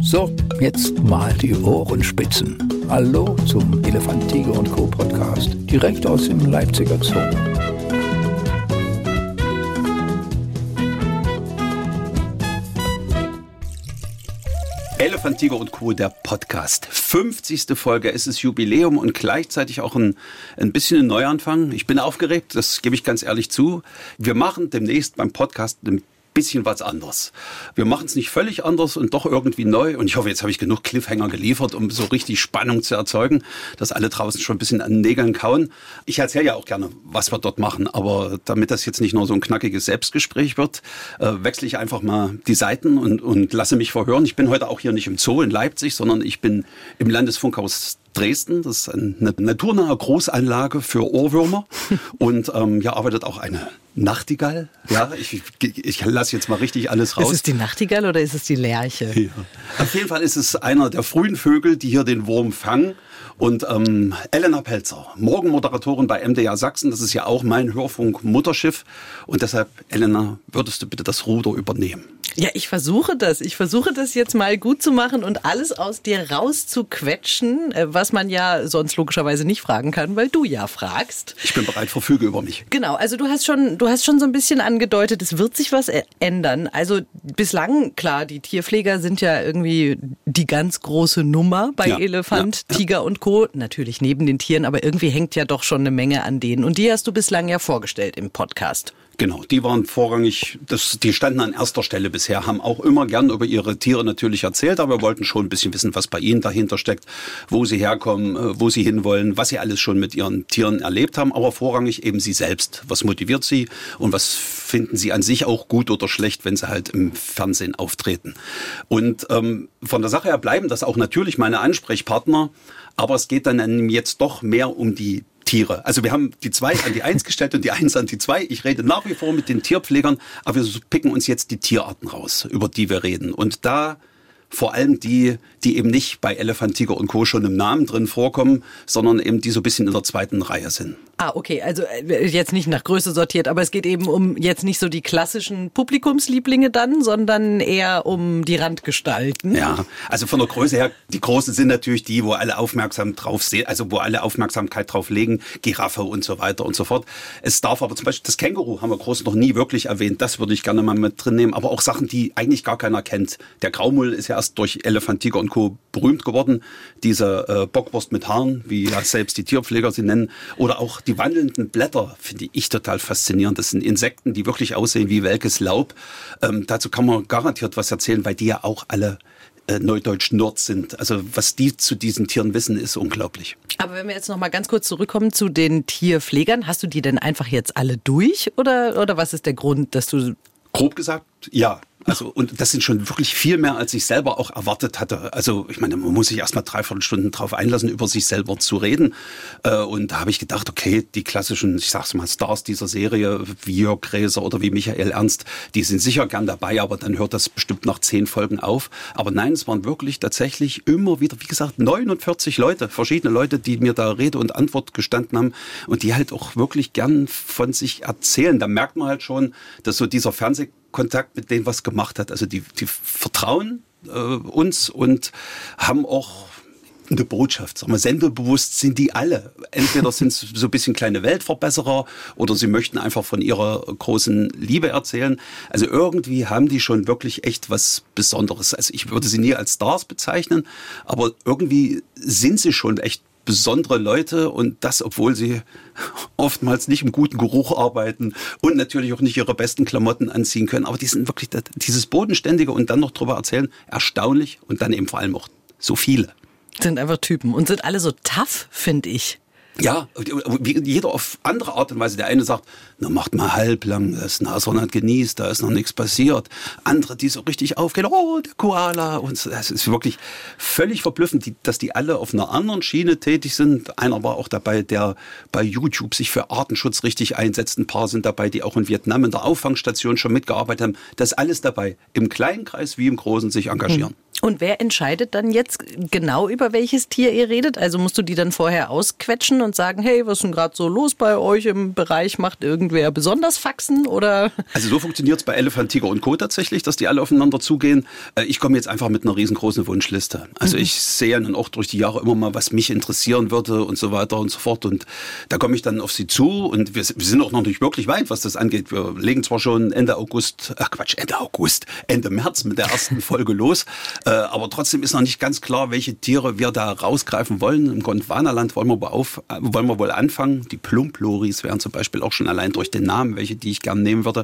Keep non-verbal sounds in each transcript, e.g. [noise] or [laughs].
So, jetzt mal die Ohrenspitzen. Hallo zum Elefant, Tiger und Co. Podcast, direkt aus dem Leipziger Zoo. Elefant, Tiger und Co., der Podcast. 50. Folge, es ist Jubiläum und gleichzeitig auch ein, ein bisschen ein Neuanfang. Ich bin aufgeregt, das gebe ich ganz ehrlich zu. Wir machen demnächst beim Podcast ein bisschen was anderes. Wir machen es nicht völlig anders und doch irgendwie neu. Und ich hoffe, jetzt habe ich genug Cliffhanger geliefert, um so richtig Spannung zu erzeugen, dass alle draußen schon ein bisschen an Nägeln kauen. Ich erzähle ja auch gerne, was wir dort machen. Aber damit das jetzt nicht nur so ein knackiges Selbstgespräch wird, äh, wechsle ich einfach mal die Seiten und, und lasse mich verhören. Ich bin heute auch hier nicht im Zoo in Leipzig, sondern ich bin im Landesfunkhaus Dresden. Das ist eine naturnahe Großanlage für Ohrwürmer [laughs] und ähm, hier arbeitet auch eine Nachtigall. Ja, ich, ich lasse jetzt mal richtig alles raus. Ist es die Nachtigall oder ist es die Lerche? Ja. Auf jeden Fall ist es einer der frühen Vögel, die hier den Wurm fangen. Und ähm, Elena Pelzer, Morgenmoderatorin bei MDR Sachsen, das ist ja auch mein Hörfunk-Mutterschiff. Und deshalb, Elena, würdest du bitte das Ruder übernehmen? Ja, ich versuche das. Ich versuche das jetzt mal gut zu machen und alles aus dir rauszuquetschen, äh, was man ja sonst logischerweise nicht fragen kann, weil du ja fragst. Ich bin bereit, verfüge über mich. Genau, also du hast schon, du hast schon so ein bisschen angedeutet, es wird sich was ändern. Also bislang, klar, die Tierpfleger sind ja irgendwie die ganz große Nummer bei ja, Elefant, ja, Tiger und Co. Natürlich neben den Tieren, aber irgendwie hängt ja doch schon eine Menge an denen. Und die hast du bislang ja vorgestellt im Podcast. Genau, die waren vorrangig, das, die standen an erster Stelle bisher, haben auch immer gern über ihre Tiere natürlich erzählt, aber wollten schon ein bisschen wissen, was bei ihnen dahinter steckt, wo sie herkommen, äh, wo sie hinwollen, was sie alles schon mit ihren Tieren erlebt haben, aber vorrangig eben sie selbst. Was motiviert sie und was finden sie an sich auch gut oder schlecht, wenn sie halt im Fernsehen auftreten. Und ähm, von der Sache her bleiben das auch natürlich meine Ansprechpartner, aber es geht dann jetzt doch mehr um die Tiere. Also wir haben die zwei an die eins gestellt und die eins an die zwei. Ich rede nach wie vor mit den Tierpflegern, aber wir picken uns jetzt die Tierarten raus, über die wir reden. Und da vor allem die, die eben nicht bei Elefant, Tiger und Co. schon im Namen drin vorkommen, sondern eben die so ein bisschen in der zweiten Reihe sind. Ah, okay, also äh, jetzt nicht nach Größe sortiert, aber es geht eben um jetzt nicht so die klassischen Publikumslieblinge dann, sondern eher um die Randgestalten. Ja, also von der Größe her, die Großen sind natürlich die, wo alle aufmerksam drauf sehen, also wo alle Aufmerksamkeit drauf legen, Giraffe und so weiter und so fort. Es darf aber zum Beispiel das Känguru haben wir groß noch nie wirklich erwähnt, das würde ich gerne mal mit drin nehmen, aber auch Sachen, die eigentlich gar keiner kennt. Der Graumull ist ja erst durch Elefant, Tiger und Co. berühmt geworden. Diese äh, Bockwurst mit Haaren, wie ja selbst die Tierpfleger sie nennen. Oder auch die wandelnden Blätter finde ich total faszinierend. Das sind Insekten, die wirklich aussehen wie welkes Laub. Ähm, dazu kann man garantiert was erzählen, weil die ja auch alle äh, Neudeutsch Nord sind. Also was die zu diesen Tieren wissen, ist unglaublich. Aber wenn wir jetzt noch mal ganz kurz zurückkommen zu den Tierpflegern, hast du die denn einfach jetzt alle durch oder, oder was ist der Grund, dass du... Grob gesagt, ja. Also, und das sind schon wirklich viel mehr, als ich selber auch erwartet hatte. Also, ich meine, man muss sich erstmal dreiviertel Stunden drauf einlassen, über sich selber zu reden. Äh, und da habe ich gedacht, okay, die klassischen, ich sag's mal, Stars dieser Serie, wie Jörg Gräser oder wie Michael Ernst, die sind sicher gern dabei, aber dann hört das bestimmt nach zehn Folgen auf. Aber nein, es waren wirklich tatsächlich immer wieder, wie gesagt, 49 Leute, verschiedene Leute, die mir da Rede und Antwort gestanden haben und die halt auch wirklich gern von sich erzählen. Da merkt man halt schon, dass so dieser Fernseh Kontakt mit denen was gemacht hat. Also die, die vertrauen äh, uns und haben auch eine Botschaft. Sagen wir, sendebewusst sind die alle. Entweder sind es [laughs] so ein bisschen kleine Weltverbesserer oder sie möchten einfach von ihrer großen Liebe erzählen. Also irgendwie haben die schon wirklich echt was Besonderes. Also ich würde sie nie als Stars bezeichnen, aber irgendwie sind sie schon echt besondere Leute und das, obwohl sie [laughs] oftmals nicht im guten Geruch arbeiten und natürlich auch nicht ihre besten Klamotten anziehen können. Aber die sind wirklich dieses Bodenständige und dann noch drüber erzählen, erstaunlich und dann eben vor allem auch so viele. Sind einfach Typen und sind alle so tough, finde ich. Ja, wie jeder auf andere Art und Weise. Der eine sagt, na macht mal halblang, das Nashorn genießt, da ist noch nichts passiert. Andere, die so richtig aufgehen, oh, der Koala. Und das ist wirklich völlig verblüffend, dass die alle auf einer anderen Schiene tätig sind. Einer war auch dabei, der bei YouTube sich für Artenschutz richtig einsetzt. Ein paar sind dabei, die auch in Vietnam in der Auffangstation schon mitgearbeitet haben. Das alles dabei, im kleinen Kreis wie im großen sich engagieren. Und wer entscheidet dann jetzt genau über welches Tier ihr redet? Also musst du die dann vorher ausquetschen und sagen, hey, was ist denn gerade so los bei euch im Bereich? Macht irgendwer besonders Faxen oder? Also so funktioniert es bei Elefant, Tiger und Co. tatsächlich, dass die alle aufeinander zugehen. Äh, ich komme jetzt einfach mit einer riesengroßen Wunschliste. Also mhm. ich sehe ja dann auch durch die Jahre immer mal, was mich interessieren würde und so weiter und so fort. Und da komme ich dann auf sie zu und wir, wir sind auch noch nicht wirklich weit, was das angeht. Wir legen zwar schon Ende August, ach Quatsch, Ende August, Ende März mit der ersten Folge los. Äh, aber trotzdem ist noch nicht ganz klar, welche Tiere wir da rausgreifen wollen. Im Gondwanaland wollen wir, auf, äh, wollen wir wohl anfangen. Die Plumploris wären zum Beispiel auch schon allein durch den Namen, welche die ich gern nehmen würde.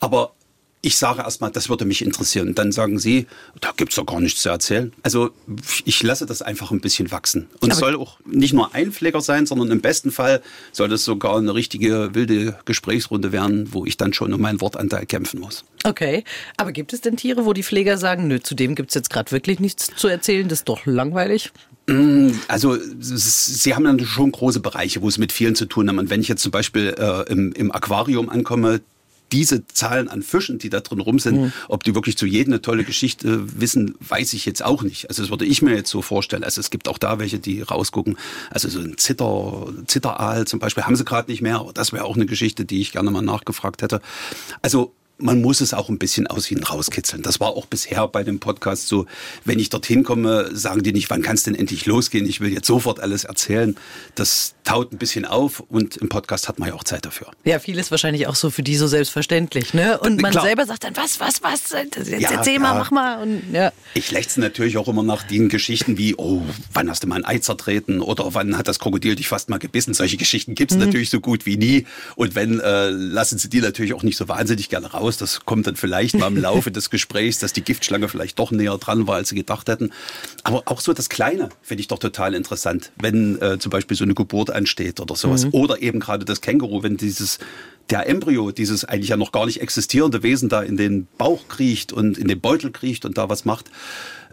Aber ich sage erstmal, das würde mich interessieren. dann sagen Sie, da gibt es doch gar nichts zu erzählen. Also ich lasse das einfach ein bisschen wachsen. Und es soll auch nicht nur ein Pfleger sein, sondern im besten Fall soll das sogar eine richtige wilde Gesprächsrunde werden, wo ich dann schon um meinen Wortanteil kämpfen muss. Okay, aber gibt es denn Tiere, wo die Pfleger sagen, nö, zu dem gibt es jetzt gerade wirklich nichts zu erzählen, das ist doch langweilig? Mm, also sie haben dann schon große Bereiche, wo es mit vielen zu tun haben. Und wenn ich jetzt zum Beispiel äh, im, im Aquarium ankomme, diese Zahlen an Fischen, die da drin rum sind, mhm. ob die wirklich zu jedem eine tolle Geschichte wissen, weiß ich jetzt auch nicht. Also das würde ich mir jetzt so vorstellen. Also es gibt auch da welche, die rausgucken. Also so ein Zitter, Zitteraal zum Beispiel haben sie gerade nicht mehr, das wäre auch eine Geschichte, die ich gerne mal nachgefragt hätte. Also man muss es auch ein bisschen aus ihnen rauskitzeln. Das war auch bisher bei dem Podcast so. Wenn ich dorthin komme, sagen die nicht, wann kann es denn endlich losgehen? Ich will jetzt sofort alles erzählen. Das taut ein bisschen auf und im Podcast hat man ja auch Zeit dafür. Ja, vieles wahrscheinlich auch so für die so selbstverständlich, ne? Und man Klar. selber sagt dann, was, was, was? Jetzt ja, erzähl mal, mach mal. Und, ja. Ich lechze natürlich auch immer nach den Geschichten wie, oh, wann hast du mal ein Ei zertreten oder wann hat das Krokodil dich fast mal gebissen? Solche Geschichten gibt's mhm. natürlich so gut wie nie. Und wenn, äh, lassen sie die natürlich auch nicht so wahnsinnig gerne raus aus. Das kommt dann vielleicht mal im [laughs] Laufe des Gesprächs, dass die Giftschlange vielleicht doch näher dran war, als sie gedacht hätten. Aber auch so das Kleine finde ich doch total interessant, wenn äh, zum Beispiel so eine Geburt ansteht oder sowas. Mhm. Oder eben gerade das Känguru, wenn dieses der Embryo, dieses eigentlich ja noch gar nicht existierende Wesen da in den Bauch kriecht und in den Beutel kriecht und da was macht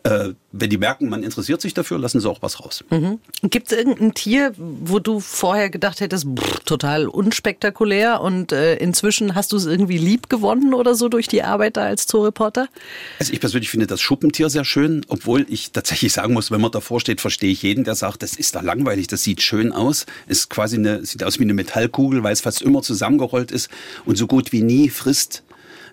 äh, wenn die merken, man interessiert sich dafür, lassen sie auch was raus. Mhm. Gibt es irgendein Tier, wo du vorher gedacht hättest, pff, total unspektakulär und äh, inzwischen hast du es irgendwie lieb gewonnen oder so durch die Arbeit da als Zooreporter? Also ich persönlich finde das Schuppentier sehr schön, obwohl ich tatsächlich sagen muss, wenn man davor steht, verstehe ich jeden, der sagt, das ist da langweilig, das sieht schön aus, ist quasi eine, sieht aus wie eine Metallkugel, weil es fast immer zusammengerollt ist und so gut wie nie frisst.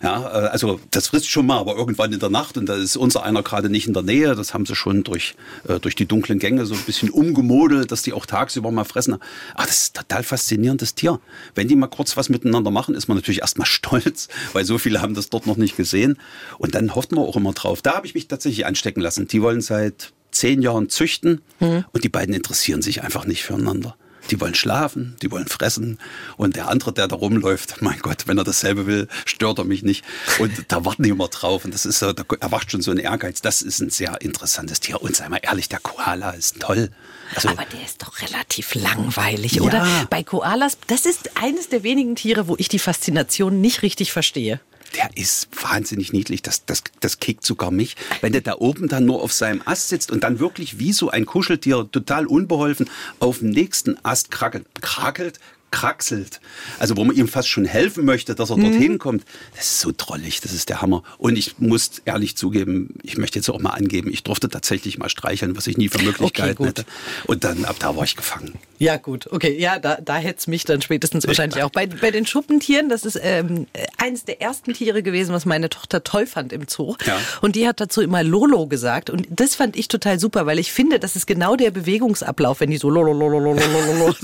Ja, äh, also das frisst schon mal, aber irgendwann in der Nacht und da ist unser einer gerade nicht in der Nähe. Das haben sie schon durch, äh, durch die dunklen Gänge so ein bisschen umgemodelt, dass die auch tagsüber mal fressen. Ah, das ist ein total faszinierendes Tier. Wenn die mal kurz was miteinander machen, ist man natürlich erstmal [laughs] stolz, weil so viele haben das dort noch nicht gesehen. Und dann hofft man auch immer drauf. Da habe ich mich tatsächlich anstecken lassen. Die wollen seit zehn Jahren züchten mhm. und die beiden interessieren sich einfach nicht füreinander. Die wollen schlafen, die wollen fressen. Und der andere, der da rumläuft, [laughs] mein Gott, wenn er dasselbe will, stört er mich nicht. Und da warten die immer drauf. Und das ist so, da erwacht schon so ein Ehrgeiz. Das ist ein sehr interessantes Tier. Und sei mal ehrlich, der Koala ist toll. Also, Aber der ist doch relativ langweilig, ja. oder? Bei Koalas, das ist eines der wenigen Tiere, wo ich die Faszination nicht richtig verstehe der ist wahnsinnig niedlich. Das, das, das kickt sogar mich. Wenn der da oben dann nur auf seinem Ast sitzt und dann wirklich wie so ein Kuscheltier total unbeholfen auf dem nächsten Ast krakelt, krakelt kraxelt. Also wo man ihm fast schon helfen möchte, dass er mhm. dorthin kommt. Das ist so drollig, das ist der Hammer. Und ich muss ehrlich zugeben, ich möchte jetzt auch mal angeben, ich durfte tatsächlich mal streicheln, was ich nie für möglich okay, hätte. Und dann ab da war ich gefangen. Ja gut, okay, ja, da, da hätte es mich dann spätestens wahrscheinlich auch. Bei, bei den Schuppentieren, das ist ähm, eines der ersten Tiere gewesen, was meine Tochter toll fand im Zoo. Ja. Und die hat dazu immer Lolo gesagt. Und das fand ich total super, weil ich finde, das ist genau der Bewegungsablauf, wenn die so Lolo, Lolo, Lolo, Lolo.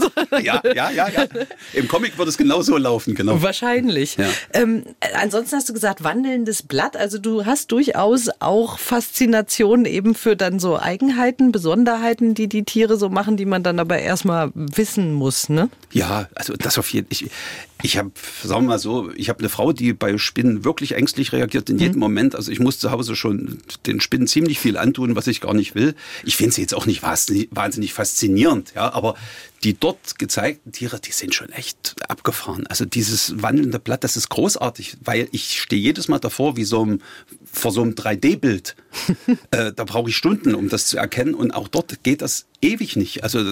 ja, ja, ja, ja. [laughs] Im Comic wird es genauso laufen, genau. Wahrscheinlich. Ja. Ähm, ansonsten hast du gesagt, wandelndes Blatt. Also du hast durchaus auch Faszination eben für dann so Eigenheiten, Besonderheiten, die die Tiere so machen, die man dann aber erstmal wissen muss, ne? Ja, also das auf jeden Fall. Ich habe, sagen wir mal so, ich habe eine Frau, die bei Spinnen wirklich ängstlich reagiert in mhm. jedem Moment. Also ich muss zu Hause schon den Spinnen ziemlich viel antun, was ich gar nicht will. Ich finde sie jetzt auch nicht wahnsinnig faszinierend, ja, aber die dort gezeigten Tiere, die sind schon echt abgefahren. Also dieses wandelnde Blatt, das ist großartig, weil ich stehe jedes Mal davor wie so ein, vor so einem 3D-Bild. [laughs] äh, da brauche ich Stunden, um das zu erkennen. Und auch dort geht das ewig nicht. Also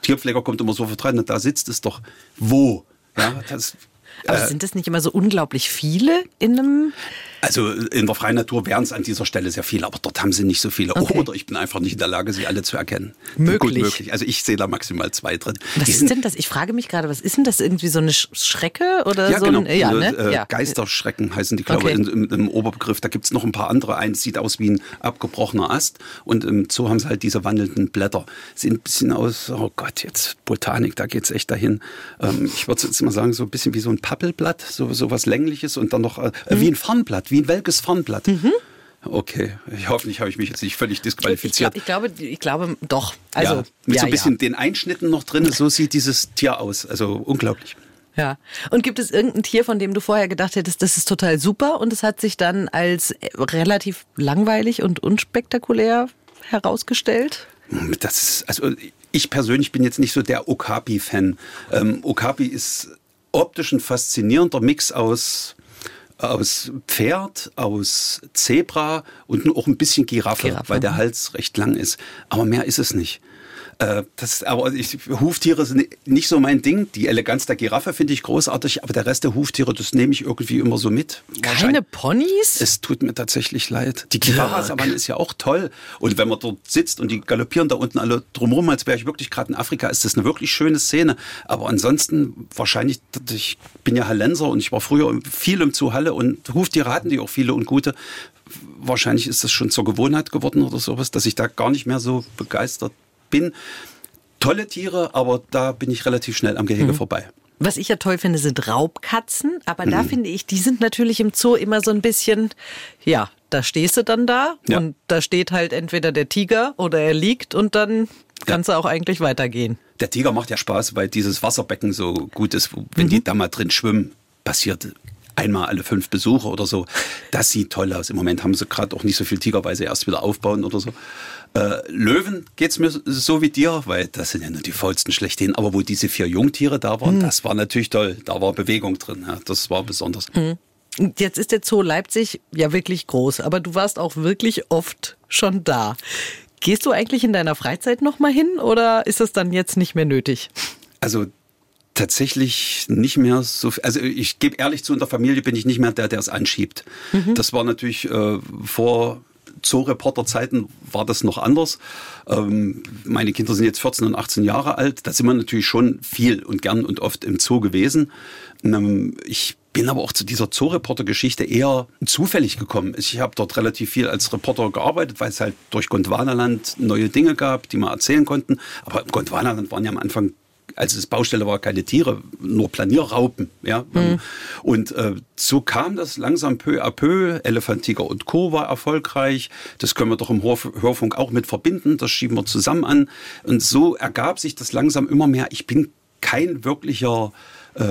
Tierpfleger kommt immer so vertraut, da sitzt es doch wo? Ja, das, Aber äh, sind das nicht immer so unglaublich viele in einem Also in der freien Natur wären es an dieser Stelle sehr viele, aber dort haben sie nicht so viele. Okay. Oder ich bin einfach nicht in der Lage, sie alle zu erkennen. Möglich. Gut möglich. Also ich sehe da maximal zwei drin. Was Die ist denn das? Ich frage mich gerade, was ist denn das? Irgendwie so eine Schrecke oder ja, so genau. ein ja, ne? äh, ja. Geisterschrecken heißen die, glaube ich, okay. im, im, Oberbegriff. Da gibt es noch ein paar andere. Eins sieht aus wie ein abgebrochener Ast und im Zoo haben sie halt diese wandelnden Blätter. Sehen ein bisschen aus, oh Gott, jetzt Botanik, da geht es echt dahin. Ähm, ich würde jetzt mal sagen, so ein bisschen wie so ein Pappelblatt, so, so was längliches und dann noch äh, mhm. wie ein Farnblatt, wie ein welkes Farnblatt. Mhm. Okay, ich hoffentlich habe ich mich jetzt nicht völlig disqualifiziert. Ich, glaub, ich glaube, ich glaube doch. Also ja, mit ja, so ein bisschen ja. den Einschnitten noch drin, so sieht dieses Tier aus. Also unglaublich. Ja. Und gibt es irgendein Tier, von dem du vorher gedacht hättest, das ist total super und es hat sich dann als relativ langweilig und unspektakulär herausgestellt? Das ist, also ich persönlich bin jetzt nicht so der Okapi-Fan. Ähm, Okapi ist optisch ein faszinierender Mix aus aus Pferd, aus Zebra und auch ein bisschen Giraffe, Giraffe, weil der Hals recht lang ist. Aber mehr ist es nicht. Äh, das, aber ich, Huftiere sind nicht so mein Ding. Die Eleganz der Giraffe finde ich großartig, aber der Rest der Huftiere, das nehme ich irgendwie immer so mit. Keine Ponys? Es tut mir tatsächlich leid. Die Kivara-Savanne ist ja auch toll. Und wenn man dort sitzt und die galoppieren da unten alle drumherum, als wäre ich wirklich gerade in Afrika, ist das eine wirklich schöne Szene. Aber ansonsten wahrscheinlich, ich bin ja Hallenser und ich war früher viel im Zoo Halle und Huftiere hatten die auch viele und gute wahrscheinlich ist das schon zur Gewohnheit geworden oder sowas, dass ich da gar nicht mehr so begeistert bin. Tolle Tiere, aber da bin ich relativ schnell am Gehege mhm. vorbei. Was ich ja toll finde, sind Raubkatzen. Aber mhm. da finde ich, die sind natürlich im Zoo immer so ein bisschen, ja, da stehst du dann da ja. und da steht halt entweder der Tiger oder er liegt und dann kannst ja. du auch eigentlich weitergehen. Der Tiger macht ja Spaß, weil dieses Wasserbecken so gut ist, wenn mhm. die da mal drin schwimmen, passiert einmal alle fünf Besuche oder so. Das sieht toll aus. Im Moment haben sie gerade auch nicht so viel Tiger, weil sie erst wieder aufbauen oder so. Äh, Löwen geht's mir so wie dir, weil das sind ja nur die vollsten schlechthin. Aber wo diese vier Jungtiere da waren, mhm. das war natürlich toll. Da war Bewegung drin. Ja, das war besonders. Mhm. Jetzt ist der Zoo Leipzig ja wirklich groß, aber du warst auch wirklich oft schon da. Gehst du eigentlich in deiner Freizeit noch mal hin oder ist das dann jetzt nicht mehr nötig? Also tatsächlich nicht mehr so. Also ich gebe ehrlich zu, in der Familie bin ich nicht mehr der, der es anschiebt. Mhm. Das war natürlich äh, vor Zoo-Reporter-Zeiten war das noch anders. Ähm, meine Kinder sind jetzt 14 und 18 Jahre alt. Da sind wir natürlich schon viel und gern und oft im Zoo gewesen. Ähm, ich bin aber auch zu dieser Zoo-Reporter-Geschichte eher zufällig gekommen. Ich habe dort relativ viel als Reporter gearbeitet, weil es halt durch Gondwanaland neue Dinge gab, die wir erzählen konnten. Aber im Gondwanaland waren ja am Anfang als es Baustelle war, keine Tiere, nur Planierraupen. Ja? Mhm. Und äh, so kam das langsam peu à peu. Elefantiger und Co. war erfolgreich. Das können wir doch im Hörfunk auch mit verbinden. Das schieben wir zusammen an. Und so ergab sich das langsam immer mehr. Ich bin kein wirklicher äh,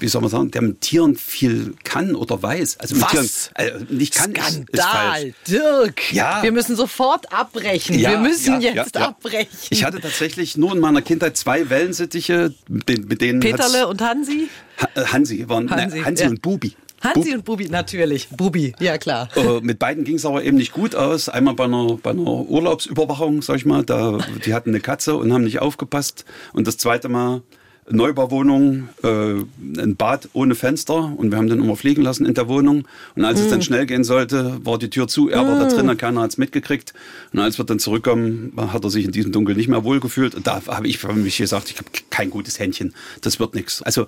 wie soll man sagen, der mit Tieren viel kann oder weiß. Also mit Was? Tieren äh, nicht kann. Skandal, ist, ist Dirk. Ja. Wir müssen sofort abbrechen. Ja, Wir müssen ja, jetzt abbrechen. Ich hatte tatsächlich nur in meiner Kindheit zwei Wellensittiche, mit denen Peterle und Hansi. Ha Hansi waren Hansi, ne, Hansi und Bubi. Hansi und Bubi, natürlich. Bubi, ja klar. Äh, mit beiden ging es aber eben nicht gut aus. Einmal bei einer, bei einer Urlaubsüberwachung, sag ich mal, da, die hatten eine Katze und haben nicht aufgepasst. Und das zweite Mal Neubauwohnung, äh, ein Bad ohne Fenster und wir haben den immer fliegen lassen in der Wohnung. Und als mm. es dann hm. schnell gehen sollte, war die Tür zu, er war mm. da hm. drin, keiner hat es mitgekriegt. Und als wir dann zurückkommen, hat er sich in diesem Dunkel nicht mehr wohlgefühlt. Und da habe ich für mich gesagt, ich habe kein gutes Händchen, das wird nichts. Also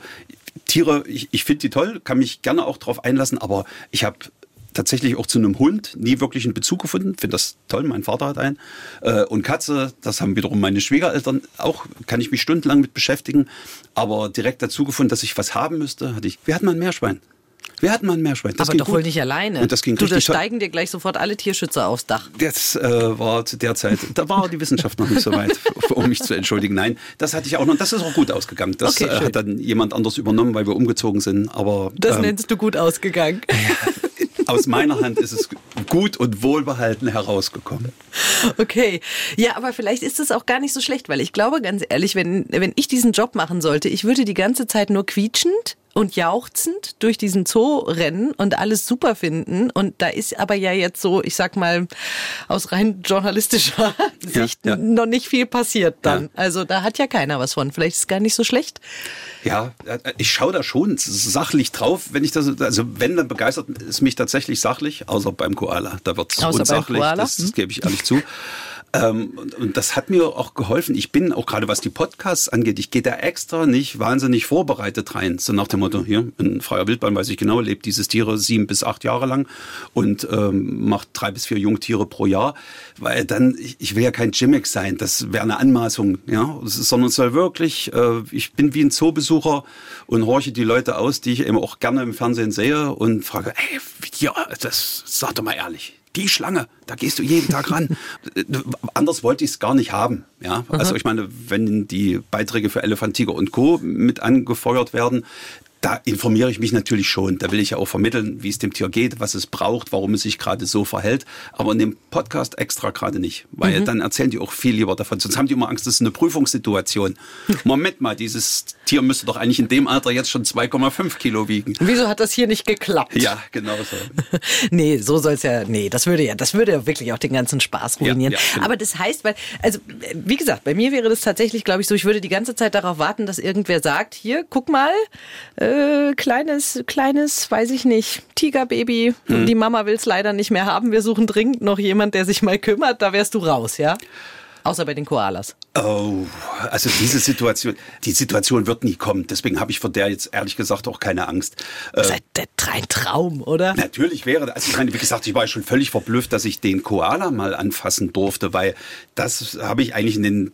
Tiere, ich, ich finde die toll, kann mich gerne auch darauf einlassen, aber ich habe tatsächlich auch zu einem Hund nie wirklich einen Bezug gefunden. Finde das toll, mein Vater hat einen. Äh, und Katze, das haben wiederum meine Schwiegereltern auch, kann ich mich stundenlang mit beschäftigen. Aber direkt dazu gefunden, dass ich was haben müsste, hatte ich. Wir hatten mal ein Meerschwein. Wir hatten mal ein Meerschwein. Das Aber doch gut. wohl nicht alleine. Und das ging du, da steigen dir gleich sofort alle Tierschützer aufs Dach. Das äh, war zu der Zeit, da war die Wissenschaft noch nicht so weit, [laughs] um mich zu entschuldigen. Nein, das hatte ich auch noch. Das ist auch gut ausgegangen. Das okay, äh, hat dann jemand anders übernommen, weil wir umgezogen sind. Aber das ähm, nennst du gut ausgegangen. [laughs] aus meiner Hand ist es gut und wohlbehalten herausgekommen. Okay. Ja, aber vielleicht ist es auch gar nicht so schlecht, weil ich glaube ganz ehrlich, wenn, wenn ich diesen Job machen sollte, ich würde die ganze Zeit nur quietschend und jauchzend durch diesen Zoo rennen und alles super finden. Und da ist aber ja jetzt so, ich sag mal, aus rein journalistischer [laughs] Sicht ja, ja. noch nicht viel passiert dann. Ja. Also da hat ja keiner was von. Vielleicht ist es gar nicht so schlecht. Ja, äh, ich schaue da schon sachlich drauf, wenn ich das, also wenn, dann begeistert es mich tatsächlich sachlich, außer beim Koala. Da wird es unsachlich, das, das hm? gebe ich ehrlich zu. [laughs] Ähm, und, das hat mir auch geholfen. Ich bin auch gerade was die Podcasts angeht, ich gehe da extra nicht wahnsinnig vorbereitet rein. So nach dem Motto, hier, in freier Wildbahn weiß ich genau, lebt dieses Tiere sieben bis acht Jahre lang und ähm, macht drei bis vier Jungtiere pro Jahr. Weil dann, ich, ich will ja kein Gimmick sein, das wäre eine Anmaßung, ja. Sondern es soll wirklich, äh, ich bin wie ein Zoobesucher und horche die Leute aus, die ich eben auch gerne im Fernsehen sehe und frage, ey, ja, das sag doch mal ehrlich die Schlange, da gehst du jeden Tag ran. [laughs] Anders wollte ich es gar nicht haben. Ja, also ich meine, wenn die Beiträge für Elefant, Tiger und Co. mit angefeuert werden, da informiere ich mich natürlich schon. Da will ich ja auch vermitteln, wie es dem Tier geht, was es braucht, warum es sich gerade so verhält. Aber in dem Podcast extra gerade nicht. Weil mhm. dann erzählen die auch viel lieber davon. Sonst haben die immer Angst, das ist eine Prüfungssituation. [laughs] Moment mal, dieses Tier müsste doch eigentlich in dem Alter jetzt schon 2,5 Kilo wiegen. Wieso hat das hier nicht geklappt? Ja, genau so. [laughs] nee, so soll es ja, nee, das würde ja, das würde ja wirklich auch den ganzen Spaß ruinieren. Ja, ja, genau. Aber das heißt, weil, also, wie gesagt, bei mir wäre das tatsächlich, glaube ich, so, ich würde die ganze Zeit darauf warten, dass irgendwer sagt, hier, guck mal, äh, äh, kleines, kleines, weiß ich nicht, Tigerbaby. Hm. Die Mama will es leider nicht mehr haben. Wir suchen dringend noch jemand, der sich mal kümmert. Da wärst du raus, ja? Außer bei den Koalas. Oh, also diese Situation, die Situation wird nie kommen. Deswegen habe ich vor der jetzt ehrlich gesagt auch keine Angst. Das ist ein Traum, oder? Natürlich wäre, also ich meine, wie gesagt, ich war schon völlig verblüfft, dass ich den Koala mal anfassen durfte, weil das habe ich eigentlich in den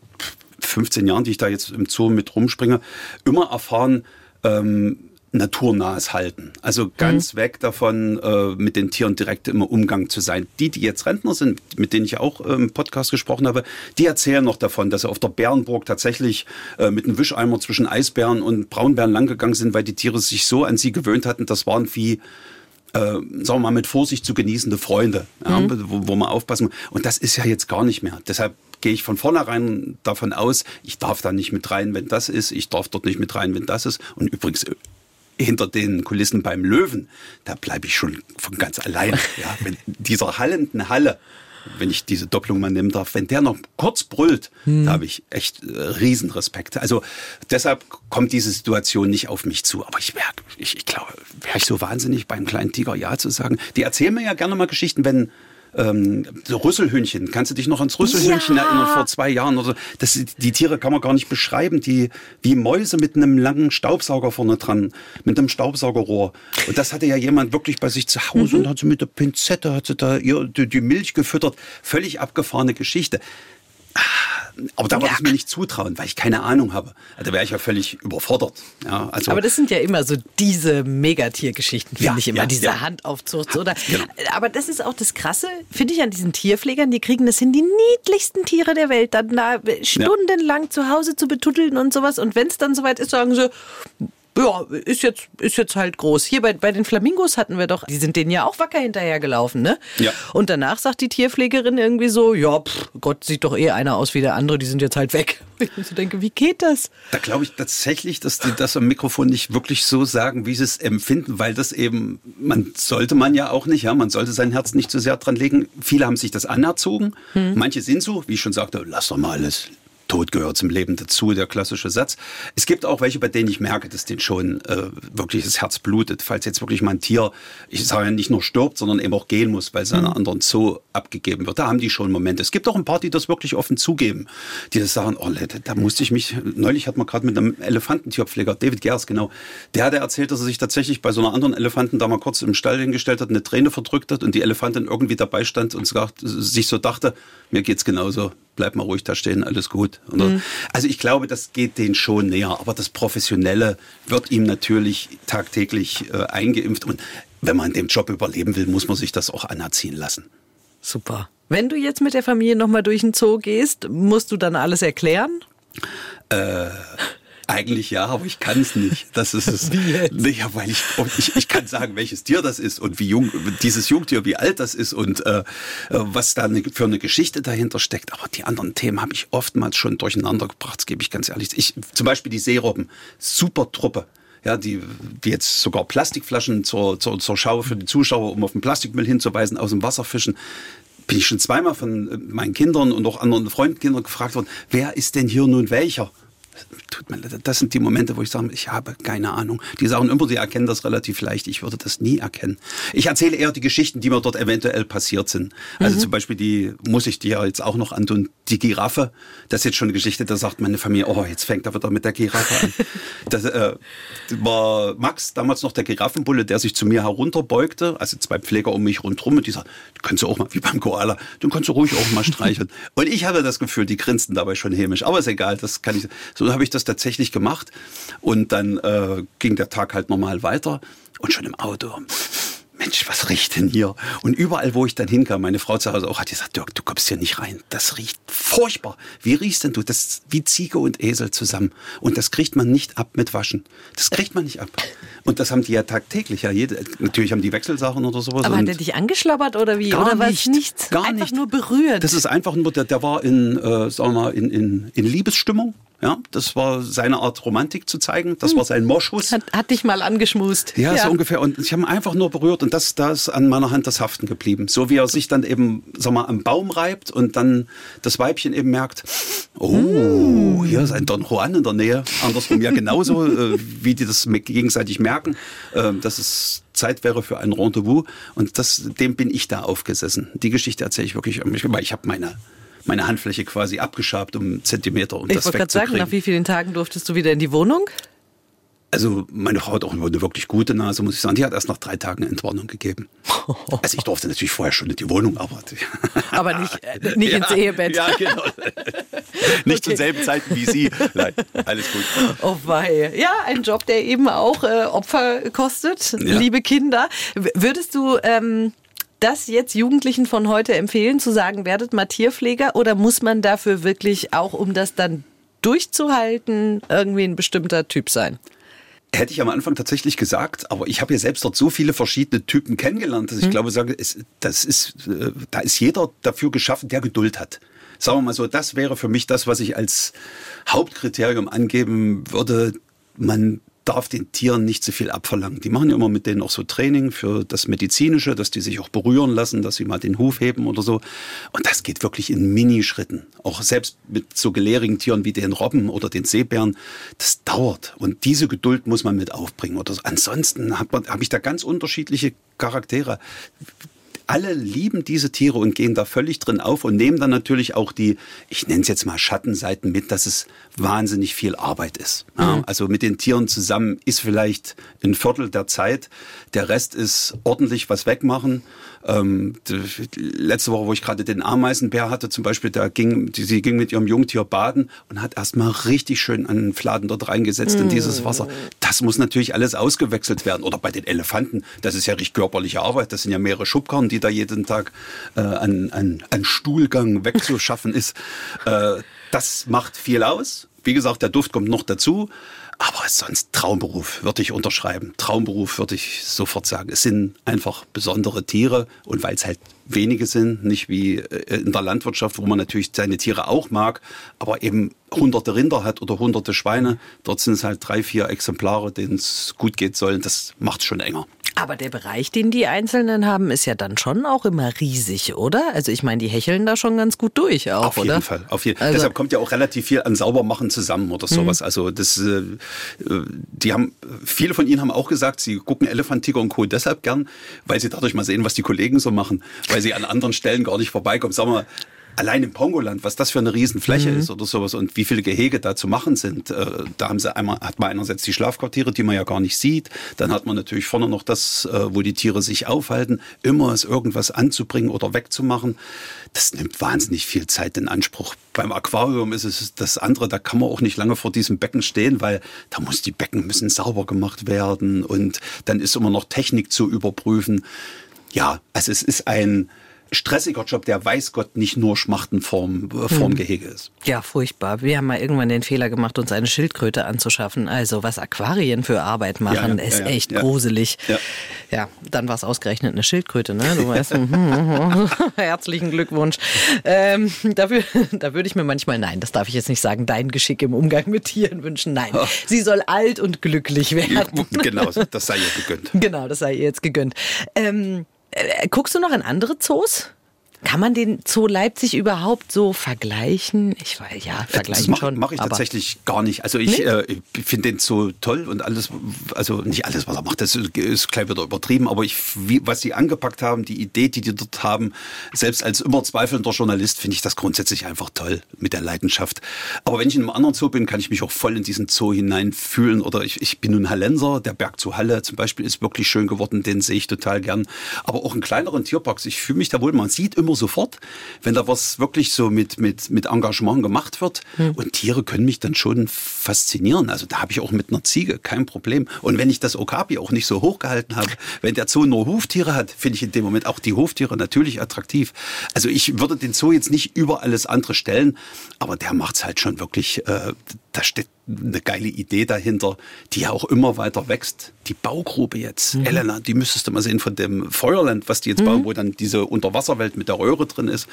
15 Jahren, die ich da jetzt im Zoo mit rumspringe, immer erfahren, ähm, naturnahes Halten. Also ganz mhm. weg davon, äh, mit den Tieren direkt im Umgang zu sein. Die, die jetzt Rentner sind, mit denen ich auch im Podcast gesprochen habe, die erzählen noch davon, dass sie auf der Bärenburg tatsächlich äh, mit einem Wischeimer zwischen Eisbären und Braunbären langgegangen sind, weil die Tiere sich so an sie gewöhnt hatten. Das waren wie äh, sagen wir mal, mit Vorsicht zu genießende Freunde, ja, mhm. wo, wo man aufpassen muss. Und das ist ja jetzt gar nicht mehr. Deshalb gehe ich von vornherein davon aus, ich darf da nicht mit rein, wenn das ist, ich darf dort nicht mit rein, wenn das ist. Und übrigens hinter den Kulissen beim Löwen, da bleibe ich schon von ganz allein. [laughs] Ja, wenn dieser hallenden Halle, wenn ich diese Doppelung mal nehmen darf, wenn der noch kurz brüllt, hm. da habe ich echt äh, Riesenrespekt. Also deshalb kommt diese Situation nicht auf mich zu. Aber ich wäre, ich, ich glaube, wäre ich so wahnsinnig beim kleinen Tiger Ja zu sagen. Die erzählen mir ja gerne mal Geschichten, wenn ähm, so Rüsselhühnchen. Kannst du dich noch ans Rüsselhühnchen ja. erinnern vor zwei Jahren oder so? Das, die Tiere kann man gar nicht beschreiben, die wie Mäuse mit einem langen Staubsauger vorne dran, mit einem Staubsaugerrohr. Und das hatte ja jemand wirklich bei sich zu Hause mhm. und hat so mit der Pinzette hat sie da ihr, die, die Milch gefüttert. Völlig abgefahrene Geschichte. Aber da würde ich mir nicht zutrauen, weil ich keine Ahnung habe. Da wäre ich ja völlig überfordert. Ja, also aber das sind ja immer so diese Megatiergeschichten, finde ja, ich immer, ja, diese ja. Handaufzucht. Oder? Genau. Aber das ist auch das Krasse, finde ich an diesen Tierpflegern, die kriegen das hin, die niedlichsten Tiere der Welt dann da stundenlang zu Hause zu betuddeln und sowas. Und wenn es dann soweit ist, sagen sie, ja, ist jetzt, ist jetzt halt groß. Hier bei, bei den Flamingos hatten wir doch, die sind denen ja auch wacker hinterhergelaufen, ne? Ja. Und danach sagt die Tierpflegerin irgendwie so, ja, pff, Gott, sieht doch eher einer aus wie der andere, die sind jetzt halt weg. [laughs] Ich so denke, wie geht das? Da glaube ich tatsächlich, dass die das am Mikrofon nicht wirklich so sagen, wie sie es empfinden, weil das eben, man sollte man ja auch nicht, ja, man sollte sein Herz nicht zu sehr dran legen. Viele haben sich das anerzogen. Hm. Manche sind so, wie ich schon sagte, lass doch mal alles Tod gehört zum Leben dazu, der klassische Satz. Es gibt auch welche, bei denen ich merke, dass denen schon äh, wirklich das Herz blutet, falls jetzt wirklich mal ein Tier, ich sage ja nicht nur stirbt, sondern eben auch gehen muss, weil es mhm. einer anderen Zoo abgegeben wird. Da haben die schon Momente. Es gibt auch ein paar, die das wirklich offen zugeben, die das sagen, oh, da musste ich mich, neulich hat man gerade mit einem Elefantentierpfleger, David Gers, genau, der hat erzählt, dass er sich tatsächlich bei so einer anderen Elefanten da mal kurz im Stall hingestellt hat, eine Träne verdrückt hat und die Elefantin irgendwie dabei stand und sich so dachte, mir geht's genauso bleib mal ruhig da stehen, alles gut. Mhm. Also ich glaube, das geht denen schon näher. Aber das Professionelle wird ihm natürlich tagtäglich äh, eingeimpft. Und wenn man den Job überleben will, muss man sich das auch anerziehen lassen. Super. Wenn du jetzt mit der Familie nochmal durch den Zoo gehst, musst du dann alles erklären? Äh, eigentlich ja, aber ich kann es nicht. Das ist es. [laughs] Wie jetzt? Ja, weil ich, ich, ich kann sagen, welches Tier das ist und wie jung dieses Jungtier, wie alt das ist und äh, was da eine, für eine Geschichte dahinter steckt. Aber die anderen Themen habe ich oftmals schon durcheinander gebracht, das gebe ich ganz ehrlich. Ich, zum Beispiel die Seerobben, super Truppe. ja, die, die jetzt sogar Plastikflaschen zur, zur, zur Schau für die Zuschauer, um auf den Plastikmüll hinzuweisen, aus dem Wasser fischen bin ich schon zweimal von äh, meinen Kindern und auch anderen Freundkindern gefragt worden, wer ist denn hier nun welcher? Tut mir leid, das sind die Momente, wo ich sage, ich habe keine Ahnung. Die sagen immer, sie erkennen das relativ leicht. Ich würde das nie erkennen. Ich erzähle eher die Geschichten, die mir dort eventuell passiert sind. Also mhm. zum Beispiel die, muss ich dir jetzt auch noch antun, die Giraffe. Das ist jetzt schon eine Geschichte, da sagt meine Familie, oh, jetzt fängt er wieder mit der Giraffe an. [laughs] das äh, war Max, damals noch der Giraffenbulle, der sich zu mir herunterbeugte, also zwei Pfleger um mich rundherum und die sagten, du kannst du auch mal, wie beim Koala, du kannst du ruhig auch mal streicheln. [laughs] und ich hatte das Gefühl, die grinsten dabei schon hämisch. Aber ist egal, das kann ich, so habe ich das tatsächlich gemacht. Und dann äh, ging der Tag halt normal weiter und schon im Auto. Mensch, was riecht denn hier? Und überall, wo ich dann hinkam, meine Frau zu Hause auch hat gesagt, Dirk, du kommst hier nicht rein. Das riecht furchtbar. Wie riechst denn du? Das ist wie Ziege und Esel zusammen. Und das kriegt man nicht ab mit Waschen. Das kriegt man nicht ab. Und das haben die ja tagtäglich. Ja, jede, natürlich haben die Wechselsachen oder sowas. Aber hat er dich angeschlabbert oder wie? Gar oder was? nicht. Nichts? Gar Einfach nicht. nur berührt. Das ist einfach nur, der, der war in, äh, sagen wir mal, in, in, in Liebesstimmung. Ja, das war seine Art Romantik zu zeigen. Das war sein Moschus. Hat, hat dich mal angeschmust. Ja, so ungefähr. Und ich habe ihn einfach nur berührt und das, da ist an meiner Hand das Haften geblieben. So wie er sich dann eben, sag mal, am Baum reibt und dann das Weibchen eben merkt, oh, hier ist ein Don Juan in der Nähe. Andersrum ja genauso, [laughs] äh, wie die das gegenseitig merken, äh, dass es Zeit wäre für ein Rendezvous. Und das, dem bin ich da aufgesessen. Die Geschichte erzähle ich wirklich, weil ich habe meine meine Handfläche quasi abgeschabt um einen Zentimeter. Um ich wollte gerade sagen, nach wie vielen Tagen durftest du wieder in die Wohnung? Also meine Frau hat auch eine wirklich gute Nase, muss ich sagen. Die hat erst nach drei Tagen Entwarnung gegeben. [laughs] Also ich durfte natürlich vorher schon in die Wohnung, aber... [laughs] Aber nicht, äh, [laughs] nicht ins Ehebett. Ja, genau. nicht okay. zur selben Zeit wie Sie. Nein, alles gut. Oh wei. Ja, ein Job, der eben auch äh, Opfer kostet, ja. liebe Kinder. Würdest du... Ähm, das jetzt Jugendlichen von heute empfehlen, zu sagen, werdet mal Tierpfleger oder muss man dafür wirklich auch, um das dann durchzuhalten, irgendwie ein bestimmter Typ sein? Hätte ich am Anfang tatsächlich gesagt, aber ich habe ja selbst dort so viele verschiedene Typen kennengelernt, dass ich hm. glaube, sage, es, das ist, äh, da ist jeder dafür geschaffen, der Geduld hat. Sagen wir mal so, das wäre für mich das, was ich als Hauptkriterium angeben würde. Man darf den Tieren nicht zu viel abverlangen. Die machen ja immer mit denen auch so Training für das Medizinische, dass die sich auch berühren lassen, dass sie mal den Huf heben oder so. Und das geht wirklich in Minischritten. Auch selbst mit so gelehrigen Tieren wie den Robben oder den Seebären, das dauert. Und diese Geduld muss man mit aufbringen. Oder so. Ansonsten habe hab ich da ganz unterschiedliche Charaktere alle lieben diese Tiere und gehen da völlig drin auf und nehmen dann natürlich auch die, ich nenne es jetzt mal Schattenseiten mit, dass es wahnsinnig viel Arbeit ist. Mhm. also mit den Tieren zusammen ist vielleicht ein Viertel der Zeit, der Rest ist ordentlich was wegmachen. Ähm, letzte Woche, wo ich gerade den Ameisenbär hatte, zum Beispiel, da ging, die, sie ging mit ihrem Jungtier baden und hat erstmal richtig schön einen Fladen dort reingesetzt mm. in dieses Wasser. Das muss natürlich alles ausgewechselt werden. Oder bei den Elefanten, das ist ja richtig körperliche Arbeit. Das sind ja mehrere Schubkarren, die da jeden Tag äh, an, an, an Stuhlgang wegzuschaffen ist. Äh, das macht viel aus. Wie gesagt, der Duft kommt noch dazu. Aber sonst Traumberuf würde ich unterschreiben. Traumberuf würde ich sofort sagen. Es sind einfach besondere Tiere und weil es halt wenige sind, nicht wie äh, in der Landwirtschaft, wo man natürlich seine Tiere auch mag, aber eben hunderte Rinder hat oder hunderte Schweine. Dort sind es halt drei, vier Exemplare, denen es gut geht sollen. Das macht es schon enger. Aber der Bereich, den die Einzelnen haben, ist ja dann schon auch immer riesig, oder? Also ich meine, die hecheln da schon ganz gut durch auch, Auf jeden oder? Fall. Auf jeden. Also Deshalb kommt ja auch relativ viel an Saubermachen zusammen oder sowas. Mhm. Also das, äh, die haben, viele von ihnen haben auch gesagt, sie gucken Elefant, Tiger und Co. deshalb gern, weil sie dadurch mal sehen, was die Kollegen so machen, weil sie an anderen Stellen gar nicht vorbeikommen. Sagen wir allein im Pongoland, was das für eine Riesenfläche mhm. ist oder sowas und wie viele Gehege da zu machen sind. Äh, da haben sie einmal, hat man einerseits die Schlafquartiere, die man ja gar nicht sieht. Dann hat man natürlich vorne noch das, äh, wo die Tiere sich aufhalten. Immer ist irgendwas anzubringen oder wegzumachen. Das nimmt wahnsinnig viel Zeit in Anspruch. Beim Aquarium ist es das andere, da kann man auch nicht lange vor diesem Becken stehen, weil da muss die Becken müssen sauber gemacht werden und dann ist immer noch Technik zu überprüfen. Ja, also es ist ein, stressiger Job, der weiß Gott nicht nur Schmachten vorm, äh, vorm hm. Gehege ist. Ja, furchtbar. Wir haben mal irgendwann den Fehler gemacht, uns eine Schildkröte anzuschaffen. Also was Aquarien für Arbeit machen, ja, ja, ist ja, echt gruselig. Ja, dann war es ausgerechnet eine Schildkröte, ne? Du weißt, hm, hm, [laughs] herzlichen Glückwunsch. Ähm, dafür, [laughs] da würde ich mir manchmal, nein, das darf ich jetzt nicht sagen, dein Geschick im Umgang mit Tieren wünschen. Nein, oh. sie soll alt und glücklich werden. Genau, das sei ihr gegönnt. [laughs] Genau, das sei ihr jetzt gegönnt. Ähm, äh, guckst du noch in andere Zoos? Kann man den Zoo Leipzig überhaupt so vergleichen? Ich weiß, ja, vergleichen das mach, schon. mache ich tatsächlich gar nicht. Also ich, äh, finde den Zoo toll und alles, also nicht alles, was er macht, das ist, ist gleich wieder übertrieben, aber ich, wie, was sie angepackt haben, die Idee, die die dort haben, selbst als immer zweifelnder Journalist finde ich das grundsätzlich einfach toll mit der Leidenschaft. Aber wenn ich in einem anderen Zoo bin, kann ich mich auch voll in diesen Zoo hineinfühlen oder ich, ich bin nun Hallenser, der Berg zu Halle zum Beispiel ist wirklich schön geworden, den sehe ich total gern. Aber auch in kleineren Tierparks, ich fühle mich da wohl, man sieht immer immer sofort, wenn da was wirklich so mit, mit, mit Engagement gemacht wird. Hm. Und Tiere können mich dann schon faszinieren. Also da habe ich auch mit einer Ziege kein Problem. Und wenn ich das Okapi auch nicht so hochgehalten habe, wenn der Zoo nur Huftiere hat, finde ich in dem Moment auch die Huftiere natürlich attraktiv. Also ich würde den Zoo jetzt nicht über alles andere stellen, aber der macht es halt schon wirklich, äh, da steht eine geile Idee dahinter, die ja auch immer weiter wächst. Die Baugrube jetzt, mhm. Elena, die müsstest du mal sehen von dem Feuerland, was die jetzt mhm. bauen, wo dann diese Unterwasserwelt mit der Röhre drin ist.